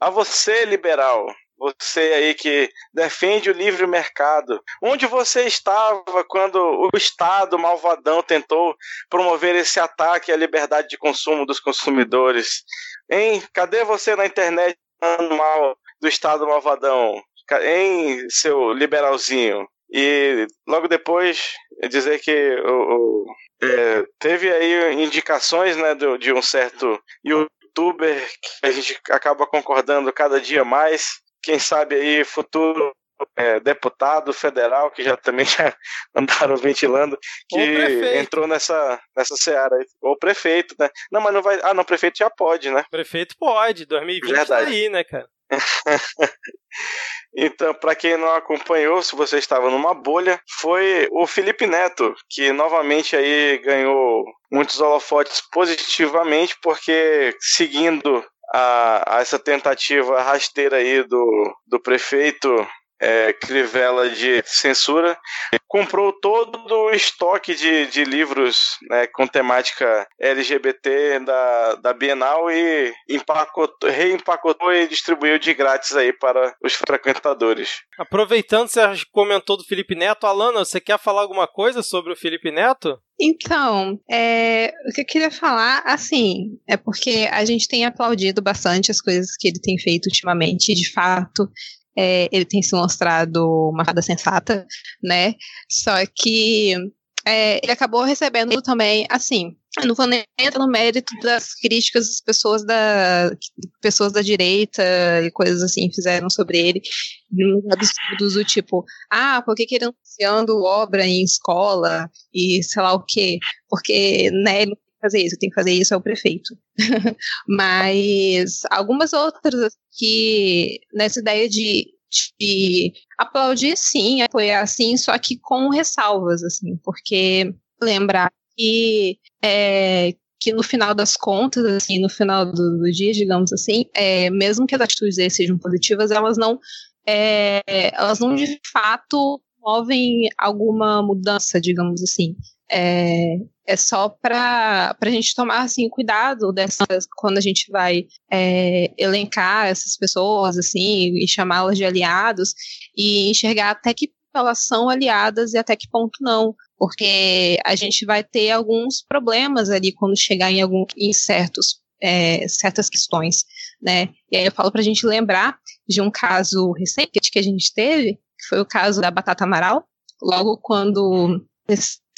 a você, liberal, você aí que defende o livre mercado. Onde você estava quando o Estado malvadão tentou promover esse ataque à liberdade de consumo dos consumidores? Hein? Cadê você na internet mal do Estado malvadão? Hein, seu liberalzinho? E logo depois dizer que o, o é, teve aí indicações né, de, de um certo youtuber que a gente acaba concordando cada dia mais quem sabe aí futuro é, deputado federal, que já também já andaram ventilando, que entrou nessa, nessa seara. Ou prefeito, né? Não, mas não vai. Ah, não, prefeito já pode, né? Prefeito pode, 2020 Verdade. tá aí, né, cara? então, para quem não acompanhou, se você estava numa bolha, foi o Felipe Neto, que novamente aí ganhou muitos holofotes positivamente, porque seguindo a, a essa tentativa rasteira aí do, do prefeito é, Crivella de censura, comprou todo o estoque de, de livros né, com temática LGBT da, da Bienal e empacotou, reempacotou e distribuiu de grátis aí para os frequentadores. Aproveitando, você comentou do Felipe Neto, Alana, você quer falar alguma coisa sobre o Felipe Neto? Então, é, o que eu queria falar, assim, é porque a gente tem aplaudido bastante as coisas que ele tem feito ultimamente, de fato, é, ele tem se mostrado uma fada sensata, né? Só que é, ele acabou recebendo também, assim, não vou nem entrar no mérito das críticas das pessoas da, pessoas da direita e coisas assim fizeram sobre ele, absurdos do tipo, ah, por que, que ele anunciando obra em escola e sei lá o quê? Porque, né, ele não fazer isso, tem que fazer isso é o prefeito. Mas algumas outras que nessa ideia de, de aplaudir sim, apoiar sim, só que com ressalvas, assim, porque lembrar que é, que no final das contas, assim, no final do, do dia, digamos assim, é, mesmo que as atitudes sejam positivas, elas não, é, elas não de fato movem alguma mudança, digamos assim. É, é só para a gente tomar assim cuidado dessas quando a gente vai é, elencar essas pessoas assim e chamá-las de aliados e enxergar até que elas são aliadas e até que ponto não, porque a gente vai ter alguns problemas ali quando chegar em algum em certos é, certas questões, né? E aí eu falo para a gente lembrar de um caso recente que a gente teve, que foi o caso da batata amaral, logo quando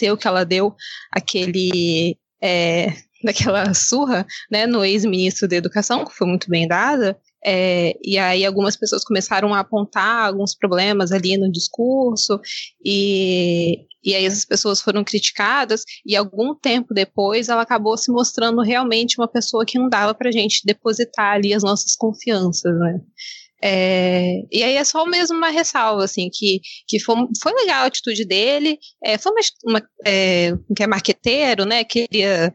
aconteceu que ela deu aquele é, daquela surra, né, no ex-ministro da Educação, que foi muito bem dada, é, e aí algumas pessoas começaram a apontar alguns problemas ali no discurso, e, e aí essas pessoas foram criticadas, e algum tempo depois ela acabou se mostrando realmente uma pessoa que não dava pra gente depositar ali as nossas confianças, né. É, e aí é só mesmo uma ressalva, assim, que, que foi, foi legal a atitude dele, é, foi uma, uma é, que é marqueteiro, né, queria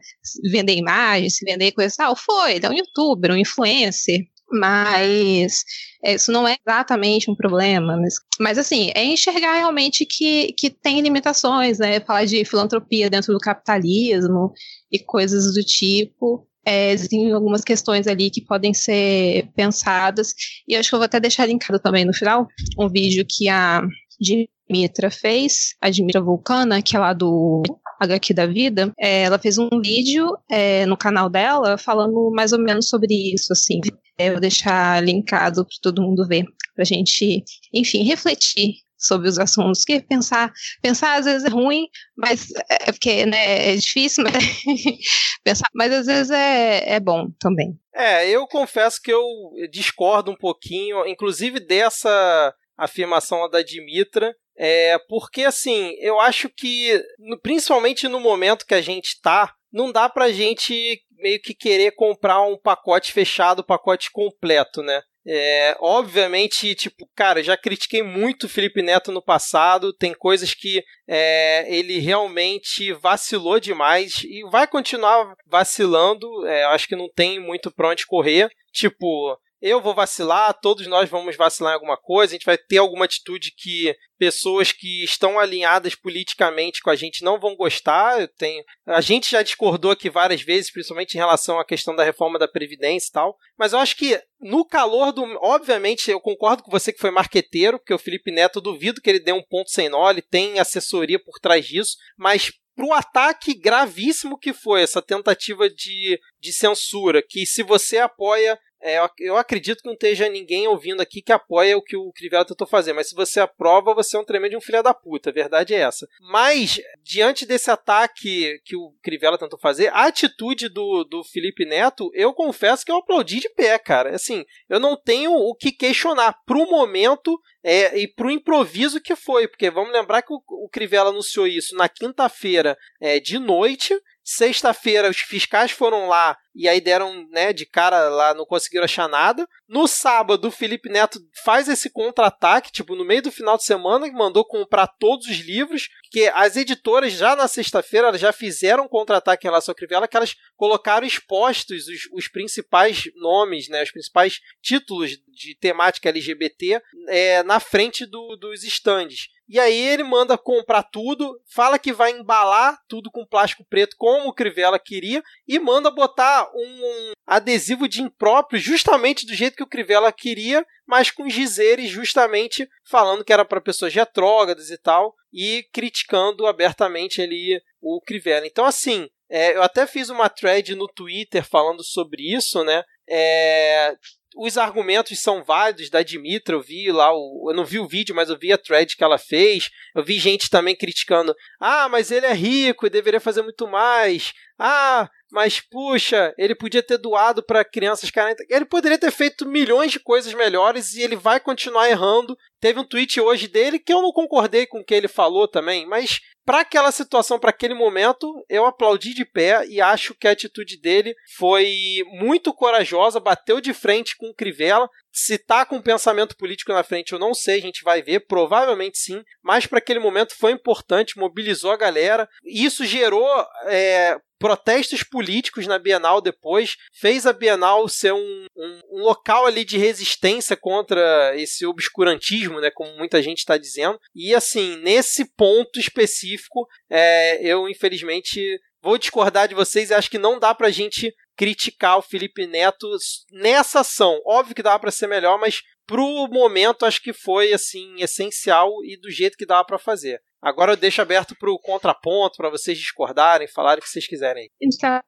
vender imagens, se vender coisa e tal, foi, ele é um youtuber, um influencer, mas é, isso não é exatamente um problema, mas, mas assim, é enxergar realmente que, que tem limitações, né, falar de filantropia dentro do capitalismo e coisas do tipo, é, existem algumas questões ali que podem ser pensadas, e acho que eu vou até deixar linkado também no final um vídeo que a Dimitra fez, a Dimitra Vulcana, que é lá do HQ da Vida, é, ela fez um vídeo é, no canal dela falando mais ou menos sobre isso, assim. É, eu vou deixar linkado para todo mundo ver, para a gente, enfim, refletir sobre os assuntos, que pensar, pensar às vezes é ruim, mas é, é porque né, é difícil mas, pensar, mas às vezes é, é bom também. É, eu confesso que eu discordo um pouquinho, inclusive dessa afirmação da Dimitra, é, porque assim, eu acho que, principalmente no momento que a gente está, não dá pra gente meio que querer comprar um pacote fechado, pacote completo, né? É, obviamente, tipo, cara, já critiquei muito o Felipe Neto no passado. Tem coisas que é, ele realmente vacilou demais e vai continuar vacilando. É, acho que não tem muito pra onde correr. Tipo, eu vou vacilar, todos nós vamos vacilar em alguma coisa, a gente vai ter alguma atitude que pessoas que estão alinhadas politicamente com a gente não vão gostar. Eu tenho, a gente já discordou aqui várias vezes, principalmente em relação à questão da reforma da previdência e tal, mas eu acho que no calor do, obviamente, eu concordo com você que foi marqueteiro, porque o Felipe Neto duvido que ele dê um ponto sem nó, ele tem assessoria por trás disso, mas pro ataque gravíssimo que foi essa tentativa de, de censura, que se você apoia é, eu, acredito que não esteja ninguém ouvindo aqui que apoia o que o Crivella tentou fazer, mas se você aprova, você é um tremendo um filho da puta, a verdade é essa. Mas, diante desse ataque que o Crivella tentou fazer, a atitude do, do Felipe Neto, eu confesso que eu aplaudi de pé, cara. Assim, eu não tenho o que questionar. Pro momento, é, e pro improviso que foi, porque vamos lembrar que o, o Crivella anunciou isso na quinta-feira é, de noite, Sexta-feira os fiscais foram lá e aí deram, né, de cara lá, não conseguiram achar nada. No sábado, o Felipe Neto faz esse contra-ataque, tipo, no meio do final de semana, que mandou comprar todos os livros, que as editoras já na sexta-feira já fizeram um contra-ataque em relação ao Crivella, que elas colocaram expostos os, os principais nomes, né, os principais títulos de temática LGBT é, na frente do, dos estandes. E aí ele manda comprar tudo, fala que vai embalar tudo com plástico preto como o Crivella queria e manda botar um adesivo de impróprio justamente do jeito que o Crivella queria, mas com gizeres justamente falando que era para pessoas retrógradas e tal e criticando abertamente ali o Crivella. Então assim, é, eu até fiz uma thread no Twitter falando sobre isso, né? É, os argumentos são válidos da Dimitra, eu vi lá, o, eu não vi o vídeo, mas eu vi a thread que ela fez. Eu vi gente também criticando: ah, mas ele é rico e deveria fazer muito mais. Ah, mas puxa, ele podia ter doado para crianças carentes. Ele poderia ter feito milhões de coisas melhores e ele vai continuar errando. Teve um tweet hoje dele que eu não concordei com o que ele falou também, mas para aquela situação, para aquele momento, eu aplaudi de pé e acho que a atitude dele foi muito corajosa, bateu de frente com o Crivella. Se tá com pensamento político na frente, eu não sei, a gente vai ver, provavelmente sim, mas para aquele momento foi importante, mobilizou a galera. Isso gerou é, protestos políticos na Bienal depois, fez a Bienal ser um, um, um, local ali de resistência contra esse obscurantismo, né, como muita gente está dizendo. E assim, nesse ponto específico, é, eu infelizmente vou discordar de vocês e acho que não dá pra gente criticar o Felipe Neto nessa ação. Óbvio que dá para ser melhor, mas pro momento acho que foi assim essencial e do jeito que dava para fazer. Agora eu deixo aberto para o contraponto, para vocês discordarem, falarem o que vocês quiserem. Então,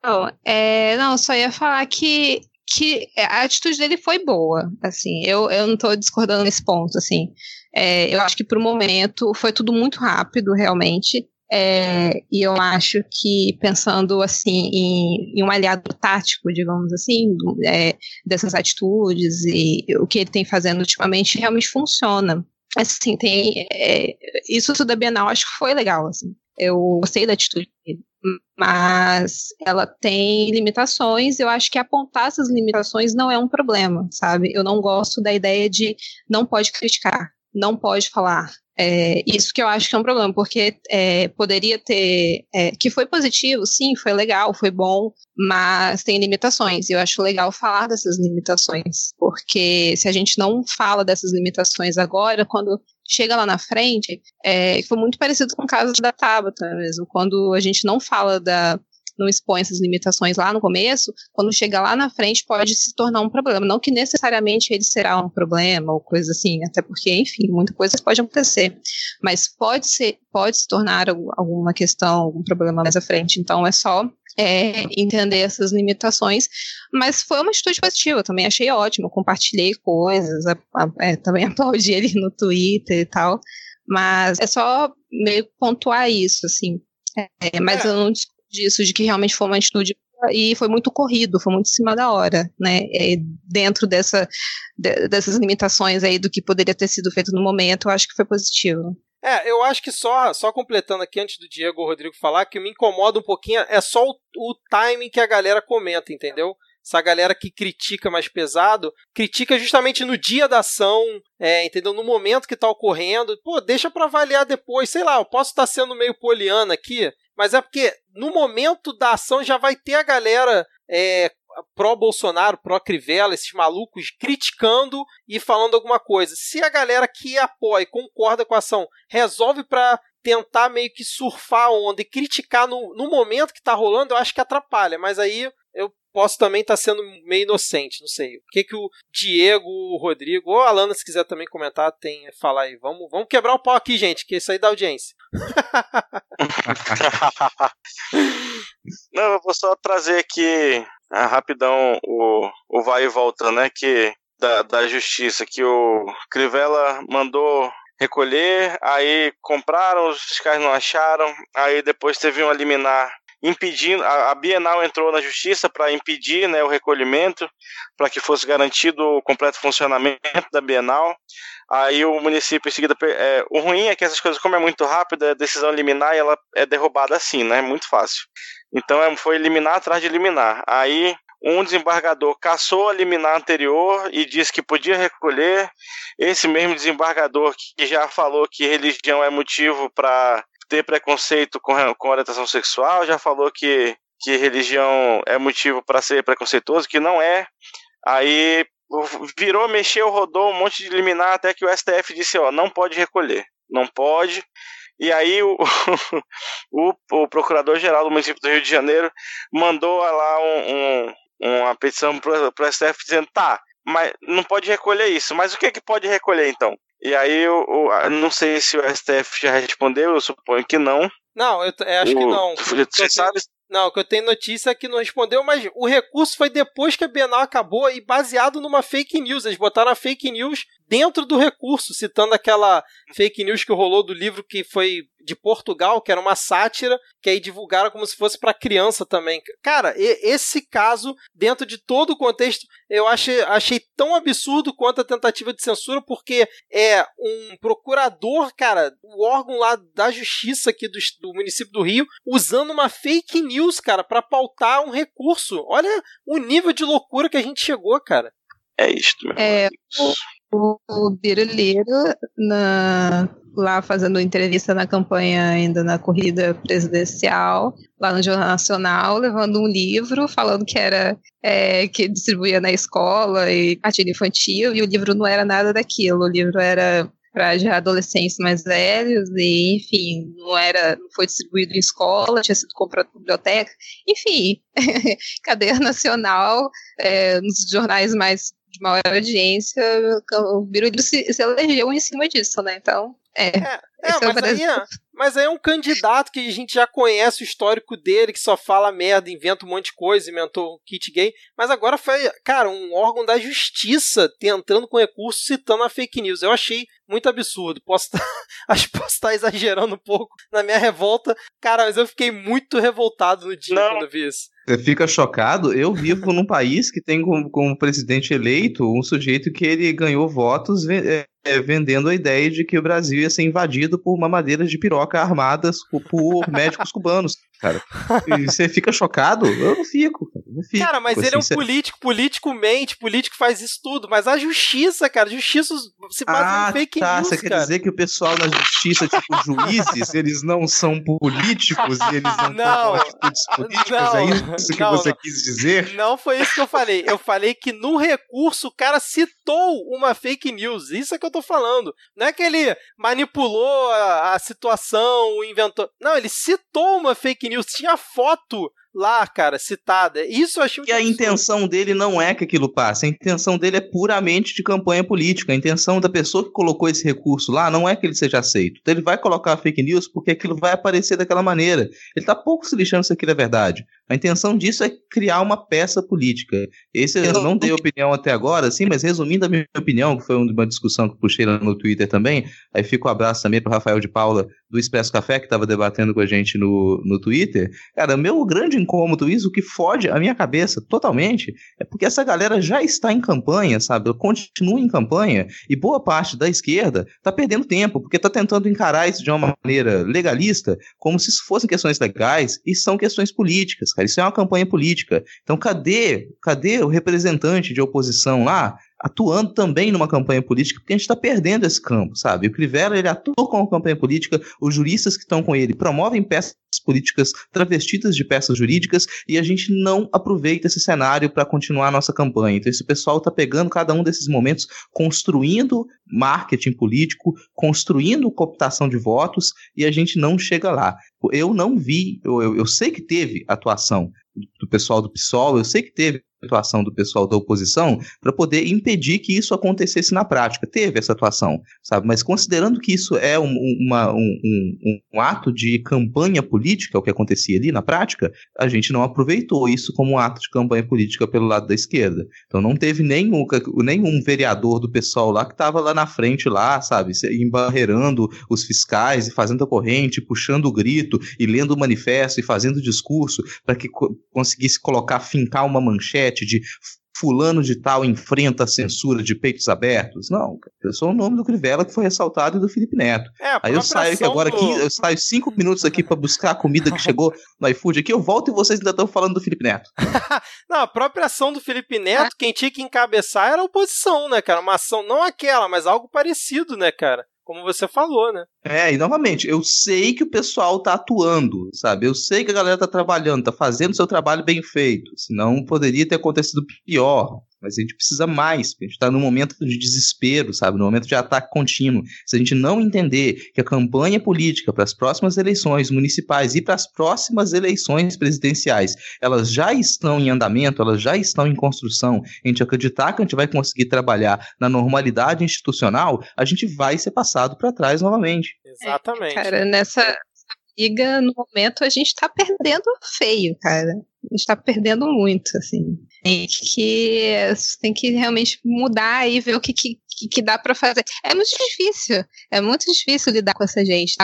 é, não, só ia falar que, que a atitude dele foi boa. Assim, eu, eu não estou discordando nesse ponto. Assim, é, eu acho que para o momento foi tudo muito rápido, realmente. É, e eu acho que pensando assim em, em um aliado tático, digamos assim, é, dessas atitudes e o que ele tem fazendo ultimamente realmente funciona assim, tem. É, isso da Bienal acho que foi legal, assim. Eu gostei da atitude dele. Mas ela tem limitações, eu acho que apontar essas limitações não é um problema, sabe? Eu não gosto da ideia de não pode criticar, não pode falar, é, isso que eu acho que é um problema, porque é, poderia ter. É, que foi positivo, sim, foi legal, foi bom, mas tem limitações. E eu acho legal falar dessas limitações, porque se a gente não fala dessas limitações agora, quando chega lá na frente, é, foi muito parecido com o caso da Tabata mesmo. Quando a gente não fala da, não expõe essas limitações lá no começo, quando chega lá na frente pode se tornar um problema. Não que necessariamente ele será um problema ou coisa assim, até porque, enfim, muita coisa pode acontecer. Mas pode ser, pode se tornar alguma questão, algum problema mais à frente. Então é só é, entender essas limitações, mas foi uma atitude positiva, também achei ótimo, compartilhei coisas, a, a, é, também aplaudi ele no Twitter e tal, mas é só meio pontuar isso, assim, é, mas é. eu não disso, de que realmente foi uma atitude e foi muito corrido, foi muito em cima da hora, né? É, dentro dessa, de, dessas limitações aí do que poderia ter sido feito no momento, eu acho que foi positivo. É, eu acho que só, só completando aqui antes do Diego ou Rodrigo falar, que me incomoda um pouquinho é só o, o timing que a galera comenta, entendeu? essa galera que critica mais pesado, critica justamente no dia da ação, é, entendeu? No momento que está ocorrendo. Pô, deixa para avaliar depois. Sei lá, eu posso estar tá sendo meio poliana aqui, mas é porque no momento da ação já vai ter a galera é, pró-Bolsonaro, pró-Crivella, esses malucos criticando e falando alguma coisa. Se a galera que apoia e concorda com a ação resolve para tentar meio que surfar a onda e criticar no, no momento que tá rolando, eu acho que atrapalha. Mas aí eu posso também estar tá sendo meio inocente, não sei. O que que o Diego, o Rodrigo, ou a Alana, se quiser também comentar, tem falar aí. Vamos, vamos quebrar o pau aqui, gente, que isso aí dá audiência. não, eu vou só trazer aqui ah, rapidão o, o vai e volta, né? Que da, da justiça, que o Crivella mandou recolher, aí compraram, os fiscais não acharam, aí depois teve um liminar impedindo, a, a Bienal entrou na justiça para impedir né, o recolhimento, para que fosse garantido o completo funcionamento da Bienal. Aí o município em seguida. É, o ruim é que essas coisas, como é muito rápido, a decisão liminar ela é derrubada assim, né? É muito fácil. Então é, foi eliminar atrás de eliminar. Aí um desembargador cassou a liminar anterior e disse que podia recolher. Esse mesmo desembargador que já falou que religião é motivo para ter preconceito com, com orientação sexual, já falou que, que religião é motivo para ser preconceituoso, que não é. Aí virou, mexeu, rodou um monte de liminar até que o STF disse, ó, não pode recolher, não pode. E aí o, o, o procurador-geral do município do Rio de Janeiro mandou lá um, um, uma petição para o STF dizendo, tá, mas não pode recolher isso, mas o que, é que pode recolher então? E aí eu, eu não sei se o STF já respondeu, eu suponho que não. Não, eu, eu acho o, que não. Você sabe, não, o que eu tenho notícia é que não respondeu, mas o recurso foi depois que a Bienal acabou e baseado numa fake news. Eles botaram a fake news dentro do recurso, citando aquela fake news que rolou do livro que foi de Portugal, que era uma sátira, que aí divulgaram como se fosse para criança também. Cara, esse caso, dentro de todo o contexto, eu achei, achei tão absurdo quanto a tentativa de censura, porque é um procurador, cara, o órgão lá da justiça aqui do, do município do Rio, usando uma fake news, cara, para pautar um recurso. Olha o nível de loucura que a gente chegou, cara. É isto, meu é, o Biruliro, na, lá fazendo entrevista na campanha, ainda na corrida presidencial, lá no Jornal Nacional, levando um livro, falando que era é, que distribuía na escola e cartilha infantil, e o livro não era nada daquilo, o livro era para já adolescentes mais velhos e enfim não era não foi distribuído em escola tinha sido comprado na biblioteca. Enfim cadeia nacional é, nos jornais mais de maior audiência, o Biruliro se, se elegeu em cima disso, né? Então, é. é, é, é mas, aí é mas aí é um candidato que a gente já conhece o histórico dele, que só fala merda, inventa um monte de coisa, inventou o kit gay. Mas agora foi, cara, um órgão da justiça entrando com recurso citando a fake news. Eu achei muito absurdo. Posso tá, acho que posso estar exagerando um pouco na minha revolta. Cara, mas eu fiquei muito revoltado no dia Não. quando vi isso. Você fica chocado? Eu vivo num país que tem como, como, presidente eleito um sujeito que ele ganhou votos é, é, vendendo a ideia de que o Brasil ia ser invadido por mamadeiras de piroca armadas por, médicos cubanos cara. E você fica chocado? Eu não fico, fico, cara, mas ele é um político, político mente, político faz isso tudo. Mas a justiça, cara, justiça se baseia ah, em fake tá. news, Você quer dizer que o pessoal na justiça, tipo juízes, eles não são políticos e eles não, não atitudes políticas? Não, é isso que não, você quis dizer? Não foi isso que eu falei. Eu falei que no recurso o cara citou uma fake news. Isso é que eu tô falando. Não é que ele manipulou a, a situação, inventou. Não, ele citou uma fake news, tinha foto lá, cara, citada. Isso eu achei E a intenção dele não é que aquilo passe. A intenção dele é puramente de campanha política. A intenção da pessoa que colocou esse recurso lá não é que ele seja aceito. Então ele vai colocar fake news porque aquilo vai aparecer daquela maneira. Ele tá pouco se lixando se aquilo é verdade. A intenção disso é criar uma peça política. Esse eu não dei opinião até agora, sim, mas resumindo a minha opinião, que foi uma discussão que puxei lá no Twitter também, aí fica o um abraço também para Rafael de Paula do Expresso Café, que estava debatendo com a gente no, no Twitter. Cara, meu grande incômodo, isso que fode a minha cabeça totalmente, é porque essa galera já está em campanha, sabe? Continua em campanha e boa parte da esquerda está perdendo tempo, porque está tentando encarar isso de uma maneira legalista, como se fossem questões legais e são questões políticas cara. Isso é uma campanha política. Então, cadê, cadê o representante de oposição lá atuando também numa campanha política, porque a gente está perdendo esse campo, sabe? O Crivella, ele atua com a campanha política, os juristas que estão com ele promovem peças políticas travestidas de peças jurídicas e a gente não aproveita esse cenário para continuar a nossa campanha. Então, esse pessoal está pegando cada um desses momentos, construindo marketing político, construindo cooptação de votos e a gente não chega lá. Eu não vi, eu, eu, eu sei que teve atuação do pessoal do PSOL, eu sei que teve atuação do pessoal da oposição para poder impedir que isso acontecesse na prática. Teve essa atuação, sabe? Mas considerando que isso é um, uma, um, um, um, ato de campanha política, o que acontecia ali na prática, a gente não aproveitou isso como um ato de campanha política pelo lado da esquerda. Então não teve nenhum, nenhum vereador do pessoal lá que estava lá na frente, lá, sabe, embarreirando os fiscais e fazendo a corrente, puxando o grito e lendo o manifesto e fazendo discurso para que co conseguisse colocar, fincar uma manchete de fulano de tal enfrenta a censura de peitos abertos. Não, eu sou o nome do Crivella que foi ressaltado e do Felipe Neto. É, Aí eu saio aqui agora do... aqui, eu saio cinco minutos aqui para buscar a comida que chegou no iFood aqui, eu volto e vocês ainda estão falando do Felipe Neto. não, a própria ação do Felipe Neto, quem tinha que encabeçar era a oposição, né, cara? Uma ação, não aquela, mas algo parecido, né, cara? Como você falou, né? É, e novamente, eu sei que o pessoal tá atuando, sabe? Eu sei que a galera tá trabalhando, tá fazendo seu trabalho bem feito, senão poderia ter acontecido pior. Mas a gente precisa mais, a gente está num momento de desespero, sabe? No momento de ataque contínuo. Se a gente não entender que a campanha política para as próximas eleições municipais e para as próximas eleições presidenciais, elas já estão em andamento, elas já estão em construção, a gente acreditar que a gente vai conseguir trabalhar na normalidade institucional, a gente vai ser passado para trás novamente. Exatamente. É, cara, nessa briga, no momento, a gente está perdendo feio, cara. Está perdendo muito, assim. Tem que, tem que realmente mudar e ver o que, que, que dá para fazer. É muito difícil, é muito difícil lidar com essa gente,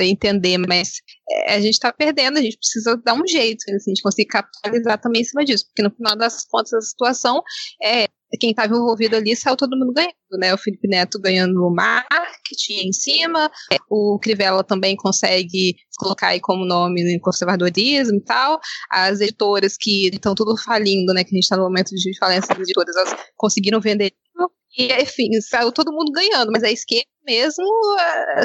entender, mas é, a gente está perdendo, a gente precisa dar um jeito, assim, a gente conseguir capitalizar também em cima disso, porque no final das contas a situação é quem estava envolvido ali saiu todo mundo ganhando, né? O Felipe Neto ganhando marketing em cima, o Crivella também consegue colocar aí como nome no conservadorismo e tal, as editoras que estão tudo falindo, né? Que a gente está no momento de falência das editoras, elas conseguiram vender e, enfim, saiu todo mundo ganhando, mas a esquerda mesmo,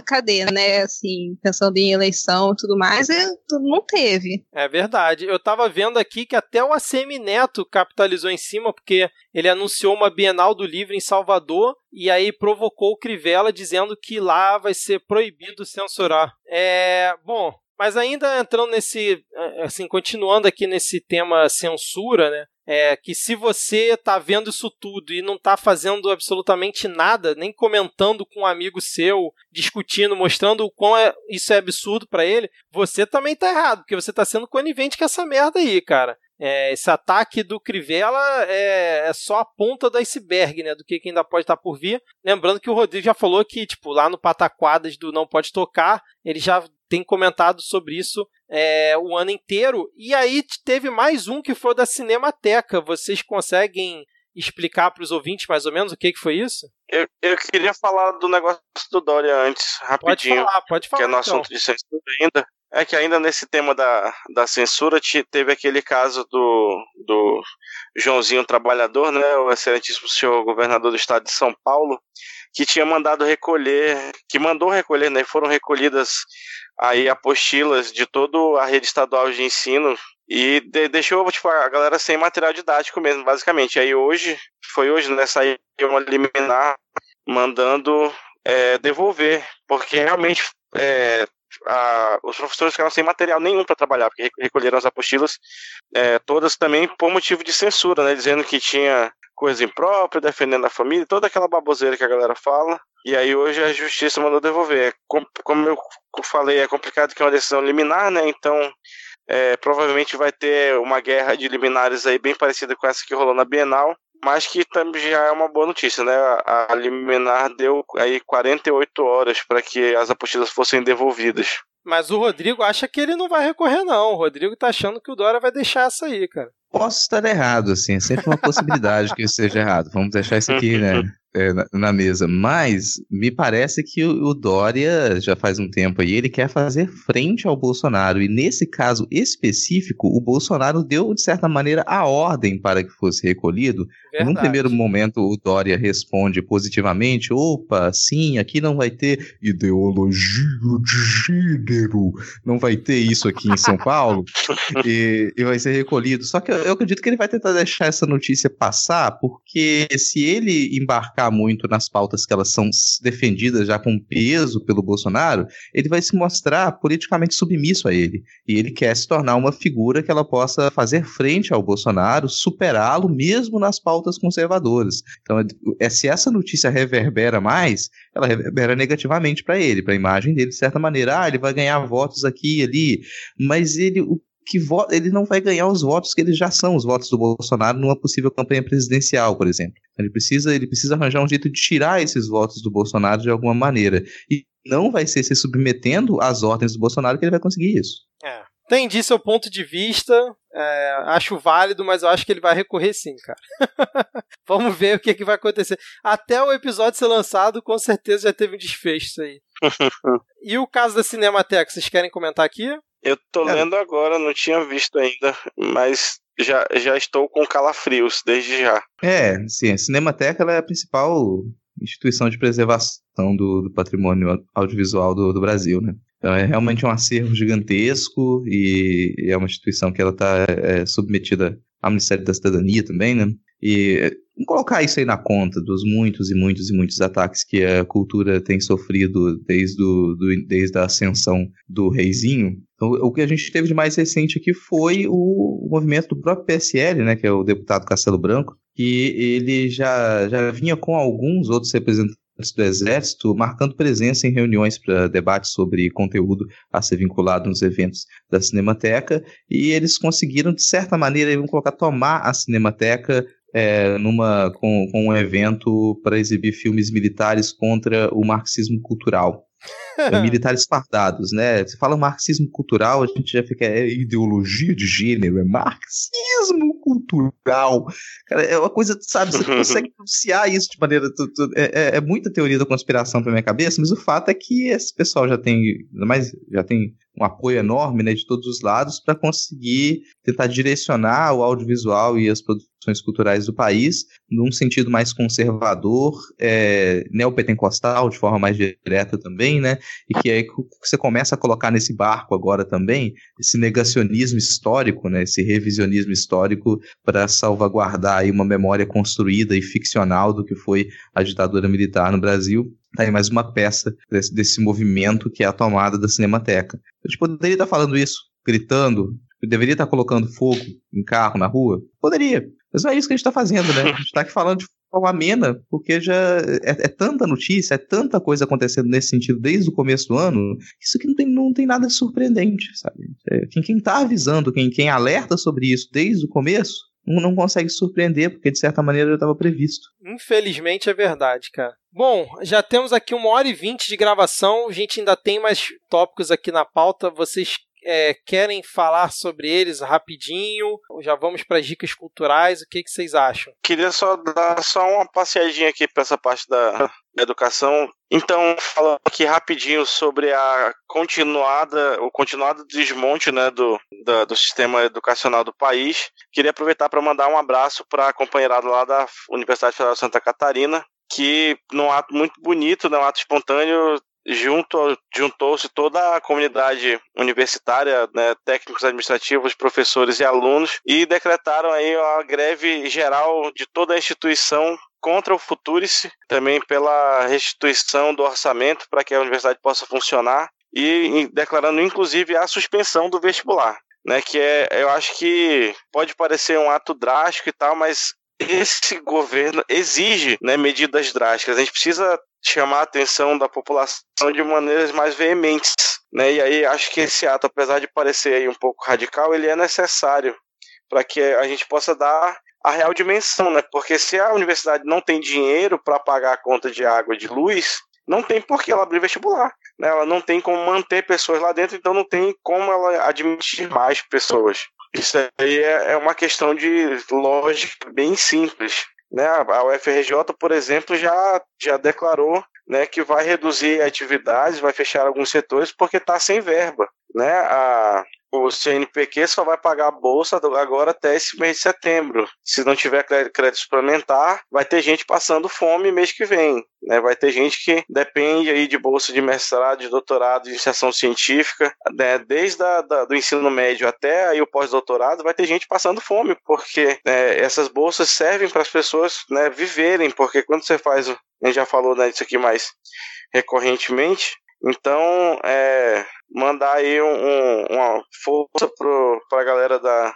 cadê, né? Assim, pensando em eleição e tudo mais, é, não teve. É verdade. Eu tava vendo aqui que até o ACM Neto capitalizou em cima, porque ele anunciou uma Bienal do Livro em Salvador e aí provocou o Crivella dizendo que lá vai ser proibido censurar. É, bom, mas ainda entrando nesse, assim, continuando aqui nesse tema censura, né? É que se você tá vendo isso tudo e não tá fazendo absolutamente nada, nem comentando com um amigo seu, discutindo, mostrando o quão é, isso é absurdo para ele, você também tá errado, porque você tá sendo conivente com essa merda aí, cara. É, esse ataque do Crivella é, é, só a ponta do iceberg, né? Do que, que ainda pode estar tá por vir. Lembrando que o Rodrigo já falou que, tipo, lá no Pataquadas do Não Pode Tocar, ele já tem comentado sobre isso é, o ano inteiro. E aí teve mais um que foi da Cinemateca. Vocês conseguem explicar para os ouvintes mais ou menos o que, que foi isso? Eu, eu queria falar do negócio do Dória antes, rapidinho. Pode falar, pode falar. Que é no então. assunto de censura ainda. É que ainda nesse tema da, da censura teve aquele caso do, do Joãozinho Trabalhador, né, o excelentíssimo senhor governador do estado de São Paulo, que tinha mandado recolher, que mandou recolher, né, foram recolhidas aí apostilas de toda a rede estadual de ensino e de, deixou tipo, a galera sem material didático mesmo, basicamente. Aí hoje, foi hoje, né, saiu uma liminar mandando é, devolver, porque realmente é, a, os professores ficaram sem material nenhum para trabalhar, porque recolheram as apostilas, é, todas também por motivo de censura, né, dizendo que tinha coisa imprópria, defendendo a família, toda aquela baboseira que a galera fala. E aí hoje a justiça mandou devolver. Como eu falei, é complicado que é uma decisão liminar, né? Então é, provavelmente vai ter uma guerra de liminares aí bem parecida com essa que rolou na Bienal mas que também já é uma boa notícia, né? A, liminar deu aí 48 horas para que as apostilas fossem devolvidas. Mas o Rodrigo acha que ele não vai recorrer, não. O Rodrigo tá achando que o Dória vai deixar essa aí, cara. Posso estar errado, assim, é sempre uma possibilidade que eu esteja errado. Vamos deixar isso aqui, né? é, na, na, mesa, mas me parece que o, o, Dória já faz um tempo aí, ele quer fazer frente ao Bolsonaro, e nesse caso específico, o Bolsonaro deu, de certa maneira, a ordem para que fosse recolhido. Verdade. Num primeiro momento, o Dória responde positivamente: opa, sim, aqui não vai ter ideologia de gênero, não vai ter isso aqui em São Paulo, e, e vai ser recolhido. Só que eu, eu acredito que ele vai tentar deixar essa notícia passar, porque se ele embarcar muito nas pautas que elas são defendidas já com peso pelo Bolsonaro, ele vai se mostrar politicamente submisso a ele. E ele quer se tornar uma figura que ela possa fazer frente ao Bolsonaro, superá-lo mesmo nas pautas conservadoras. Então, é, se essa notícia reverbera mais, ela reverbera negativamente para ele, para a imagem dele, de certa maneira. Ah, ele vai ganhar votos aqui e ali, mas ele, o que ele não vai ganhar os votos que eles já são os votos do Bolsonaro numa possível campanha presidencial, por exemplo. Ele precisa, ele precisa arranjar um jeito de tirar esses votos do Bolsonaro de alguma maneira. E não vai ser se submetendo às ordens do Bolsonaro que ele vai conseguir isso. É. Entendi seu ponto de vista. É, acho válido, mas eu acho que ele vai recorrer sim, cara. Vamos ver o que, que vai acontecer. Até o episódio ser lançado, com certeza já teve um desfecho isso aí. e o caso da Cinemateca, vocês querem comentar aqui? Eu tô lendo agora, não tinha visto ainda, mas já, já estou com calafrios desde já. É, sim, a Cinemateca é a principal instituição de preservação do, do patrimônio audiovisual do, do, Brasil, né? Então é realmente um acervo gigantesco e, e é uma instituição que ela está é, submetida ao Ministério da Cidadania também, né? E colocar isso aí na conta dos muitos e muitos e muitos ataques que a cultura tem sofrido desde, do, do, desde a ascensão do reizinho. Então, o que a gente teve de mais recente aqui foi o movimento do próprio PSL, né, que é o deputado Castelo Branco, que ele já, já vinha com alguns outros representantes do Exército marcando presença em reuniões para debate sobre conteúdo a ser vinculado nos eventos da Cinemateca, e eles conseguiram, de certa maneira, vamos colocar, tomar a Cinemateca é, numa, com, com um evento para exibir filmes militares contra o marxismo cultural. É, militares fardados, né? Você fala marxismo cultural, a gente já fica. É ideologia de gênero, é marxismo cultural. Cara, é uma coisa, sabe? Você consegue pronunciar isso de maneira. Tu, tu, é, é, é, muita teoria da conspiração pra minha cabeça, mas o fato é que esse pessoal já tem. mais já tem um apoio enorme né, de todos os lados para conseguir tentar direcionar o audiovisual e as produções culturais do país num sentido mais conservador, é, neopentecostal, de forma mais direta também, né? E que aí você começa a colocar nesse barco agora também esse negacionismo histórico, né? Esse revisionismo histórico para salvaguardar aí uma memória construída e ficcional do que foi a ditadura militar no Brasil Tá aí mais uma peça desse, desse movimento que é a tomada da Cinemateca. A gente poderia estar falando isso, gritando, deveria estar colocando fogo em carro na rua? Poderia. Mas não é isso que a gente está fazendo, né? A gente está aqui falando de forma amena, porque já é, é, tanta notícia, é tanta coisa acontecendo nesse sentido desde o começo do ano, isso que não tem, não tem nada de surpreendente, sabe? É, quem, quem tá avisando, quem, quem alerta sobre isso desde o começo, não consegue surpreender, porque de certa maneira já estava previsto. Infelizmente é verdade, cara. Bom, já temos aqui uma hora e vinte de gravação, a gente ainda tem mais tópicos aqui na pauta. Vocês é, querem falar sobre eles rapidinho? Já vamos para as dicas culturais. O que, que vocês acham? Queria só dar só uma passeadinha aqui para essa parte da, educação. Então, falando aqui rapidinho sobre a continuada, o continuado desmonte né, do, da, do sistema educacional do país. Queria aproveitar para mandar um abraço para a companheirada lá da Universidade Federal de Santa Catarina, que num ato muito bonito, num ato espontâneo, junto, juntou-se toda a comunidade universitária, né, técnicos administrativos, professores e alunos, e decretaram aí a greve geral de toda a instituição contra o Futurice, também pela restituição do orçamento para que a universidade possa funcionar e declarando inclusive a suspensão do vestibular, né, que é, eu acho que pode parecer um ato drástico e tal, mas esse governo exige né, medidas drásticas. A gente precisa chamar a atenção da população de maneiras mais veementes. Né? E aí acho que esse ato, apesar de parecer aí um pouco radical, ele é necessário para que a gente possa dar a real dimensão, né? Porque se a universidade não tem dinheiro para pagar a conta de água e de luz, não tem por que ela abrir vestibular. Né? Ela não tem como manter pessoas lá dentro, então não tem como ela admitir mais pessoas. Isso aí é, é uma questão de lógica bem simples. Né? A UFRJ, por exemplo, já, já declarou né, que vai reduzir atividades, vai fechar alguns setores porque está sem verba. Né? A, o CNPq só vai pagar a bolsa agora até esse mês de setembro. Se não tiver crédito suplementar, vai ter gente passando fome mês que vem. Né? Vai ter gente que depende aí de bolsa de mestrado, de doutorado, de iniciação científica, né? desde a, da, do ensino médio até aí o pós-doutorado, vai ter gente passando fome, porque né, essas bolsas servem para as pessoas né, viverem, porque quando você faz, a gente já falou né, disso aqui mais recorrentemente, então, é, mandar aí um, um, uma força para a galera da,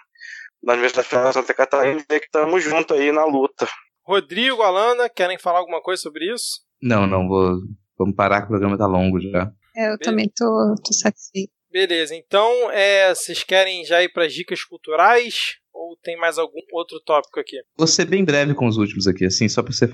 da Universidade Federal de Santa Catarina e que estamos juntos aí na luta. Rodrigo, Alana, querem falar alguma coisa sobre isso? Não, não, vou, vamos parar que o programa tá longo já. É, eu Beleza. também tô, tô satisfeito. Beleza, então é, vocês querem já ir para as dicas culturais? Ou tem mais algum outro tópico aqui? Vou ser bem breve com os últimos aqui, assim, só para você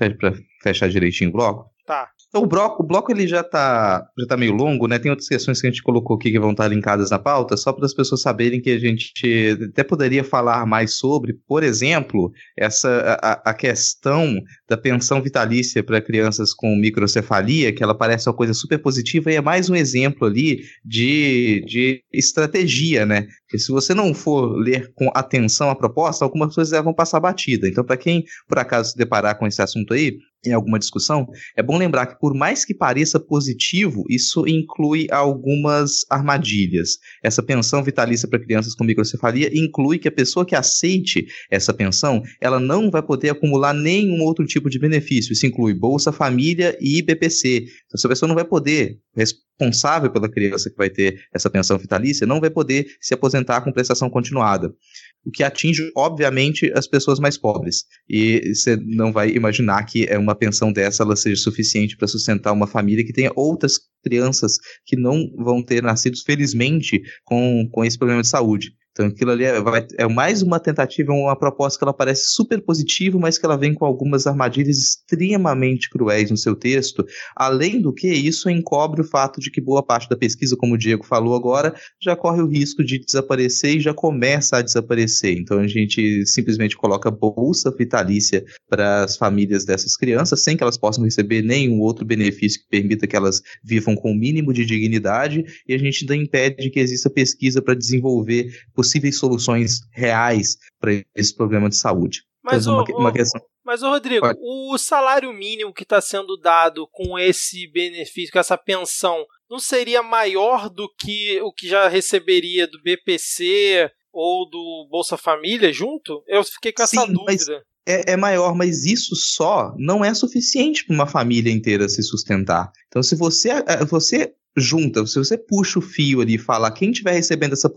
fechar direitinho o bloco. Tá. Então, o bloco, o bloco ele já tá, já tá meio longo, né? Tem outras questões que a gente colocou aqui que vão estar linkadas na pauta, só para as pessoas saberem que a gente até poderia falar mais sobre, por exemplo, essa a, a questão da pensão vitalícia para crianças com microcefalia, que ela parece uma coisa super positiva e é mais um exemplo ali de, de estratégia, né? Porque se você não for ler com atenção a proposta, algumas coisas vão passar batida. Então, para quem por acaso se deparar com esse assunto aí, em alguma discussão, é bom lembrar que, por mais que pareça positivo, isso inclui algumas armadilhas. Essa pensão vitalícia para crianças com microcefalia inclui que a pessoa que aceite essa pensão, ela não vai poder acumular nenhum outro tipo de benefício. Isso inclui Bolsa Família e BPC. Então, essa pessoa não vai poder, responsável pela criança que vai ter essa pensão vitalícia, não vai poder se aposentar com prestação continuada o que atinge, obviamente, as pessoas mais pobres. E você não vai imaginar que é uma pensão dessa ela seja suficiente para sustentar uma família que tenha outras crianças que não vão ter nascido, felizmente, com, com esse problema de saúde. Então aquilo ali é, vai, é, mais uma tentativa, uma proposta que ela parece super positiva, mas que ela vem com algumas armadilhas extremamente cruéis no seu texto. Além do que, isso encobre o fato de que boa parte da pesquisa, como o Diego falou agora, já corre o risco de desaparecer e já começa a desaparecer. Então a gente simplesmente coloca bolsa vitalícia para as famílias dessas crianças, sem que elas possam receber nenhum outro benefício que permita que elas vivam com o mínimo de dignidade, e a gente ainda impede que exista pesquisa para desenvolver soluções reais para esse problema de saúde. Mas, então, o, uma, questão... mas o Rodrigo, Pode. o salário mínimo que está sendo dado com esse benefício, com essa pensão, não seria maior do que o que já receberia do BPC ou do Bolsa Família junto? Eu fiquei com essa Sim, dúvida. É, é, maior, mas isso só não é suficiente para uma família inteira se sustentar. Então, se você, é, você junta, se você puxa o fio ali e fala quem estiver recebendo essa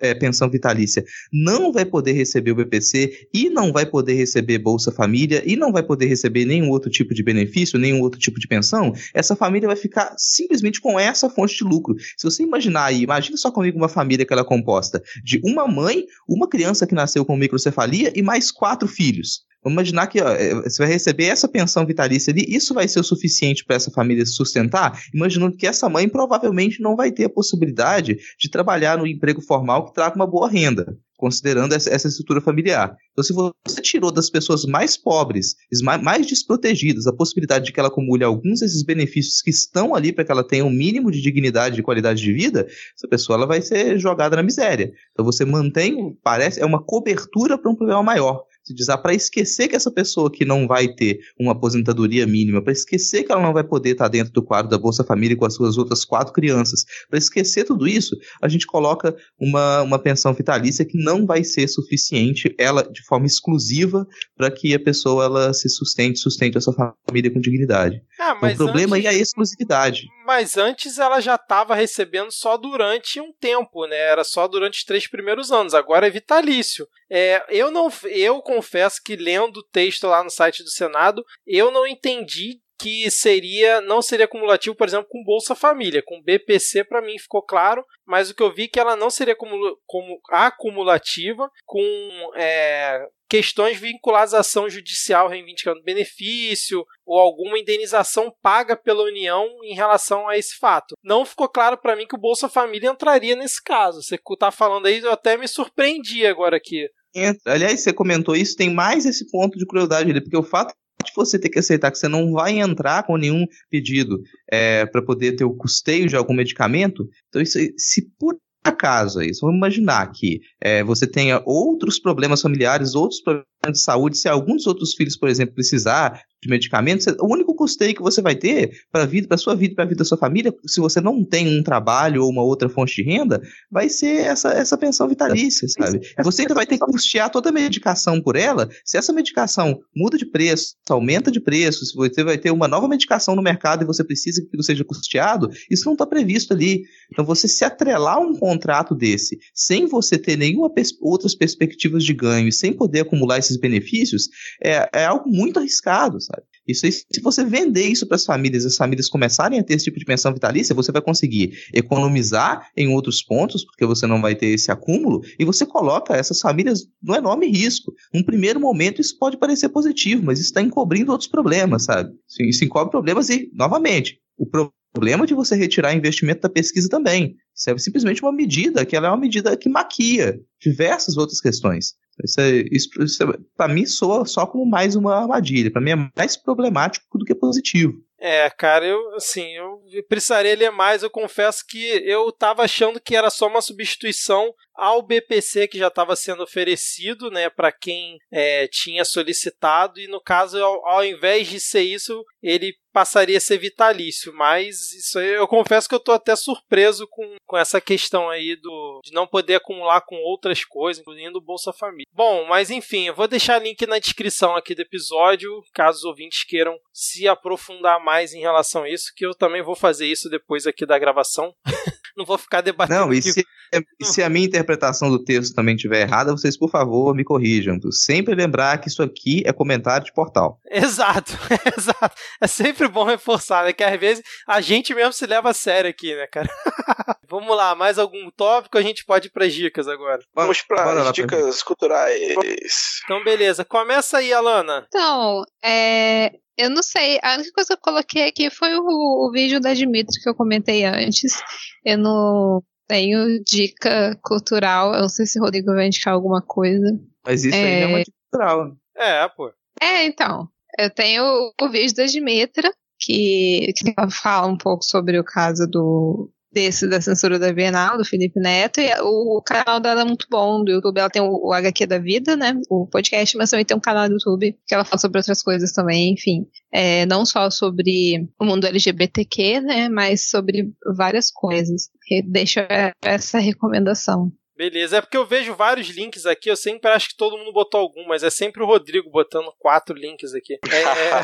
é, pensão vitalícia não vai poder receber o BPC e não vai poder receber Bolsa Família e não vai poder receber nenhum outro tipo de benefício, nenhum outro tipo de pensão, essa família vai ficar simplesmente com essa fonte de lucro. Se você imaginar aí, imagine só comigo uma família que ela é composta de uma mãe, uma criança que nasceu com microcefalia e mais quatro filhos. Vamos imaginar que ó, é, você vai receber essa pensão vitalícia ali, isso vai ser o suficiente para essa família se sustentar, imaginando que essa mãe provavelmente não vai ter a possibilidade de trabalhar no emprego formal que traga uma boa renda considerando essa, estrutura familiar. Então, se você tirou das pessoas mais pobres, mais desprotegidas, a possibilidade de que ela acumule alguns desses benefícios que estão ali para que ela tenha um mínimo de dignidade e qualidade de vida, essa pessoa ela vai ser jogada na miséria. Então, você mantém, parece, é uma cobertura para um problema maior se diz, para esquecer que essa pessoa que não vai ter uma aposentadoria mínima, para esquecer que ela não vai poder estar dentro do quadro da Bolsa Família com as suas outras quatro crianças, para esquecer tudo isso, a gente coloca uma, uma pensão vitalícia que não vai ser suficiente, ela de forma exclusiva, para que a pessoa ela se sustente, sustente a sua família com dignidade. Ah, então, o problema antes... aí é a exclusividade. Mas antes ela já estava recebendo só durante um tempo, né? Era só durante os três primeiros anos. Agora é vitalício. É, eu não, eu confesso que lendo o texto lá no site do Senado, eu não entendi que seria não seria cumulativo, por exemplo, com Bolsa Família. Com BPC, para mim ficou claro, mas o que eu vi é que ela não seria como, como acumulativa com é, questões vinculadas à ação judicial reivindicando benefício ou alguma indenização paga pela União em relação a esse fato. Não ficou claro para mim que o Bolsa Família entraria nesse caso. Você está falando aí, eu até me surpreendi agora aqui. Aliás, você comentou isso, tem mais esse ponto de crueldade ali, porque o fato você ter que aceitar que você não vai entrar com nenhum pedido é, para poder ter o custeio de algum medicamento, então isso, se por acaso aí, vamos imaginar que é, você tenha outros problemas familiares, outros problemas de saúde, se algum dos outros filhos, por exemplo, precisar de medicamentos, o único custeio que você vai ter para a vida, para sua vida, para a vida da sua família, se você não tem um trabalho ou uma outra fonte de renda, vai ser essa, essa pensão vitalícia, sabe? Você ainda vai ter que custear toda a medicação por ela. Se essa medicação muda de preço, aumenta de preço, se você vai ter uma nova medicação no mercado e você precisa que seja custeado, isso não está previsto ali. Então, você se atrelar a um contrato desse, sem você ter nenhuma pers outras perspectivas de ganho e sem poder acumular esses benefícios, é, é algo muito arriscado? Isso aí, se você vender isso para as famílias, as famílias começarem a ter esse tipo de pensão vitalícia, você vai conseguir economizar em outros pontos, porque você não vai ter esse acúmulo, e você coloca essas famílias no enorme risco. Num primeiro momento, isso pode parecer positivo, mas isso está encobrindo outros problemas, sabe? Isso encobre problemas e, novamente, o problema de você retirar investimento da pesquisa também. Isso é simplesmente uma medida que ela é uma medida que maquia diversas outras questões. Isso, é, isso, isso é, para mim soa só como mais uma armadilha. Para mim é mais problemático do que positivo. É, cara, eu assim, eu precisaria ler mais. Eu confesso que eu tava achando que era só uma substituição ao BPC que já estava sendo oferecido, né, para quem é, tinha solicitado. E no caso, ao, ao invés de ser isso, ele passaria a ser vitalício, mas isso aí, eu confesso que eu tô até surpreso com, com essa questão aí do de não poder acumular com outras coisas, incluindo o Bolsa Família. Bom, mas enfim, eu vou deixar link na descrição aqui do episódio, caso os ouvintes queiram se aprofundar mais em relação a isso, que eu também vou fazer isso depois aqui da gravação. não vou ficar debatendo. Não, e se, e se, a minha interpretação do texto também estiver errada, vocês, por favor, me corrijam. Sempre lembrar que isso aqui é comentário de portal. Exato, exato. É sempre bom reforçar, né? Que às vezes a gente mesmo se leva a sério aqui, né, cara? Vamos lá, mais algum tópico? A gente pode ir para as dicas agora. Vamos para as dicas culturais. Então, beleza. Começa aí, Alana. Então, é, eu não sei. A única coisa que eu coloquei aqui foi o, o vídeo da Dimitri que eu comentei antes. Eu não tenho dica cultural. Eu não sei se o Rodrigo vai indicar alguma coisa. Mas isso é... aí é uma dica cultural. É, pô. É, então. Eu tenho o vídeo da Dimitra, que, que fala um pouco sobre o caso do, desse da censura da Bienal, do Felipe Neto, e o, canal dela é muito bom, do YouTube, ela tem o, HQ da vida, né, o podcast, mas também tem um canal do YouTube que ela fala sobre outras coisas também, enfim, é, não só sobre o mundo LGBTQ, né, mas sobre várias coisas. Deixa essa recomendação. Beleza, é porque eu vejo vários links aqui, eu sempre acho que todo mundo botou algum, mas é sempre o Rodrigo botando quatro links aqui. É, é...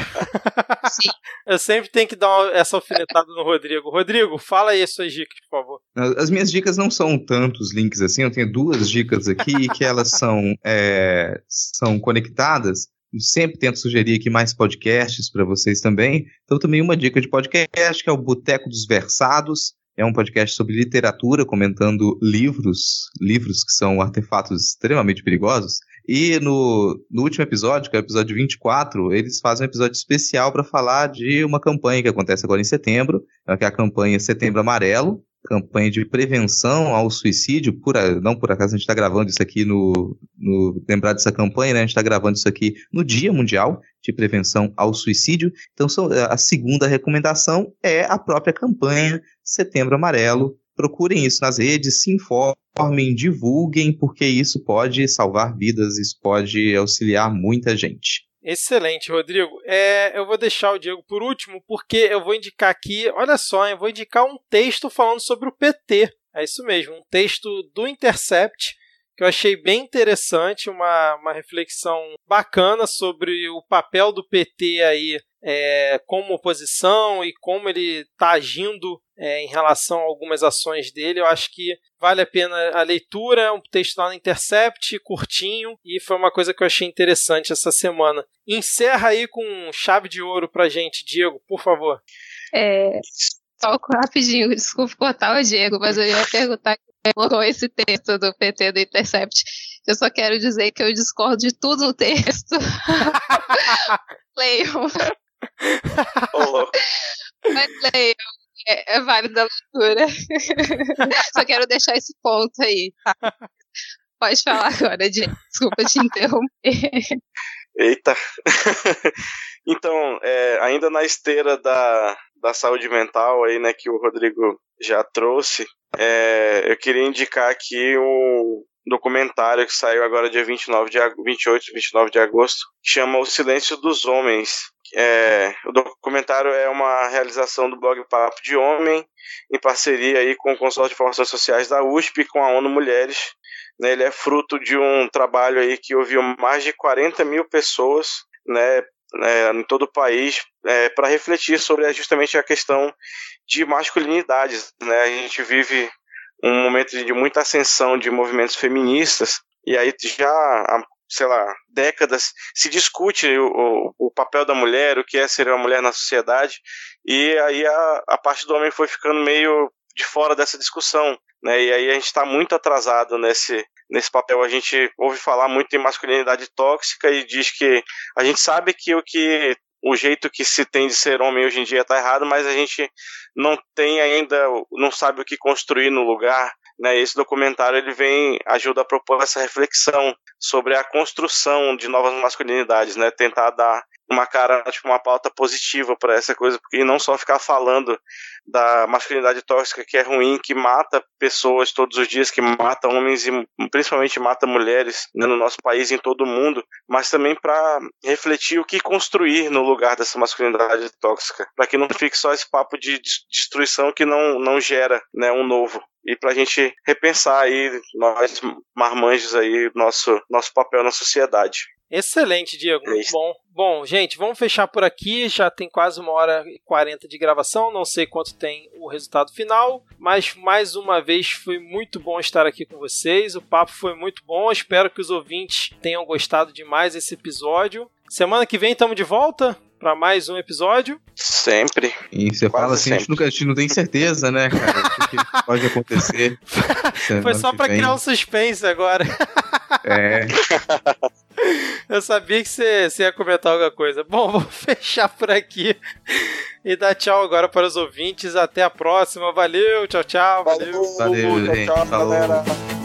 eu sempre tenho que dar essa alfinetada no Rodrigo. Rodrigo, fala aí as suas dicas, por favor. As minhas dicas não são tantos links assim, eu tenho duas dicas aqui que elas são, é, são conectadas. Eu sempre tento sugerir aqui mais podcasts para vocês também. Então, também uma dica de podcast que é o Boteco dos Versados é um podcast sobre literatura, comentando livros, livros que são artefatos extremamente perigosos. E no, no último episódio, que é o episódio 24, eles fazem um episódio especial para falar de uma campanha que acontece agora em setembro, que é a campanha Setembro Amarelo, campanha de prevenção ao suicídio, por, não por acaso a gente está gravando isso aqui no, no, Lembrar dessa campanha, né? A gente está gravando isso aqui no Dia Mundial de Prevenção ao Suicídio. Então, a segunda recomendação é a própria campanha Setembro Amarelo. Procurem isso nas redes, se informem, divulguem, porque isso pode salvar vidas, isso pode auxiliar muita gente. Excelente, Rodrigo. É, eu vou deixar o Diego por último, porque eu vou indicar aqui, olha só, eu vou indicar um texto falando sobre o PT. É isso mesmo, um texto do Intercept que eu achei bem interessante, uma, uma reflexão bacana sobre o papel do PT aí é, como oposição e como ele está agindo é, em relação a algumas ações dele. Eu acho que vale a pena a leitura. É um texto lá no Intercept, curtinho, e foi uma coisa que eu achei interessante essa semana. Encerra aí com chave de ouro pra gente, Diego, por favor. É, só rapidinho, desculpa cortar o Diego, mas eu ia perguntar colocou esse texto do PT do Intercept. Eu só quero dizer que eu discordo de tudo no texto. Leiam. Oh. Mas leiam. É, é válido a leitura. Só quero deixar esse ponto aí, tá? Pode falar agora, gente. Desculpa te interromper. Eita! então, é, ainda na esteira da, da saúde mental aí, né, que o Rodrigo já trouxe, é, eu queria indicar aqui um documentário que saiu agora dia 29 de, 28, 29 de agosto, que chama O Silêncio dos Homens. É, o documentário é uma realização do blog Papo de Homem, em parceria aí com o Consórcio de Informações Sociais da USP e com a ONU Mulheres. Né, ele é fruto de um trabalho aí que ouviu mais de 40 mil pessoas né, é, em todo o país é, para refletir sobre justamente a questão de masculinidades. Né? A gente vive um momento de muita ascensão de movimentos feministas e aí já há, sei lá, décadas se discute o, o, papel da mulher, o que é ser uma mulher na sociedade e aí a, a parte do homem foi ficando meio de fora dessa discussão, né? E aí a gente está muito atrasado nesse nesse papel. A gente ouve falar muito em masculinidade tóxica e diz que a gente sabe que o que o jeito que se tem de ser homem hoje em dia está errado, mas a gente não tem ainda, não sabe o que construir no lugar. Né? Esse documentário ele vem ajuda a propor essa reflexão sobre a construção de novas masculinidades, né? Tentar dar uma cara, tipo, uma pauta positiva para essa coisa, e não só ficar falando da masculinidade tóxica que é ruim, que mata pessoas todos os dias, que mata homens e principalmente mata mulheres né, no nosso país e em todo o mundo, mas também para refletir o que construir no lugar dessa masculinidade tóxica, para que não fique só esse papo de destruição que não, não gera né, um novo e para a gente repensar aí nós marmanjos aí nosso nosso papel na sociedade. Excelente, Diego. Muito bom. Bom, gente, vamos fechar por aqui. Já tem quase uma hora e quarenta de gravação. Não sei quanto tem o resultado final, mas mais uma vez foi muito bom estar aqui com vocês. O papo foi muito bom. Espero que os ouvintes tenham gostado demais desse episódio. Semana que vem estamos de volta para mais um episódio. Sempre. E você Quase fala assim, a gente, nunca, a gente não tem certeza, né, cara? O que pode acontecer. Foi só para criar um suspense agora. É. Eu sabia que você, você ia comentar alguma coisa. Bom, vou fechar por aqui e dar tchau agora para os ouvintes. Até a próxima. Valeu, tchau, tchau. Valeu, valeu, valeu gente. Tchau, tchau, galera.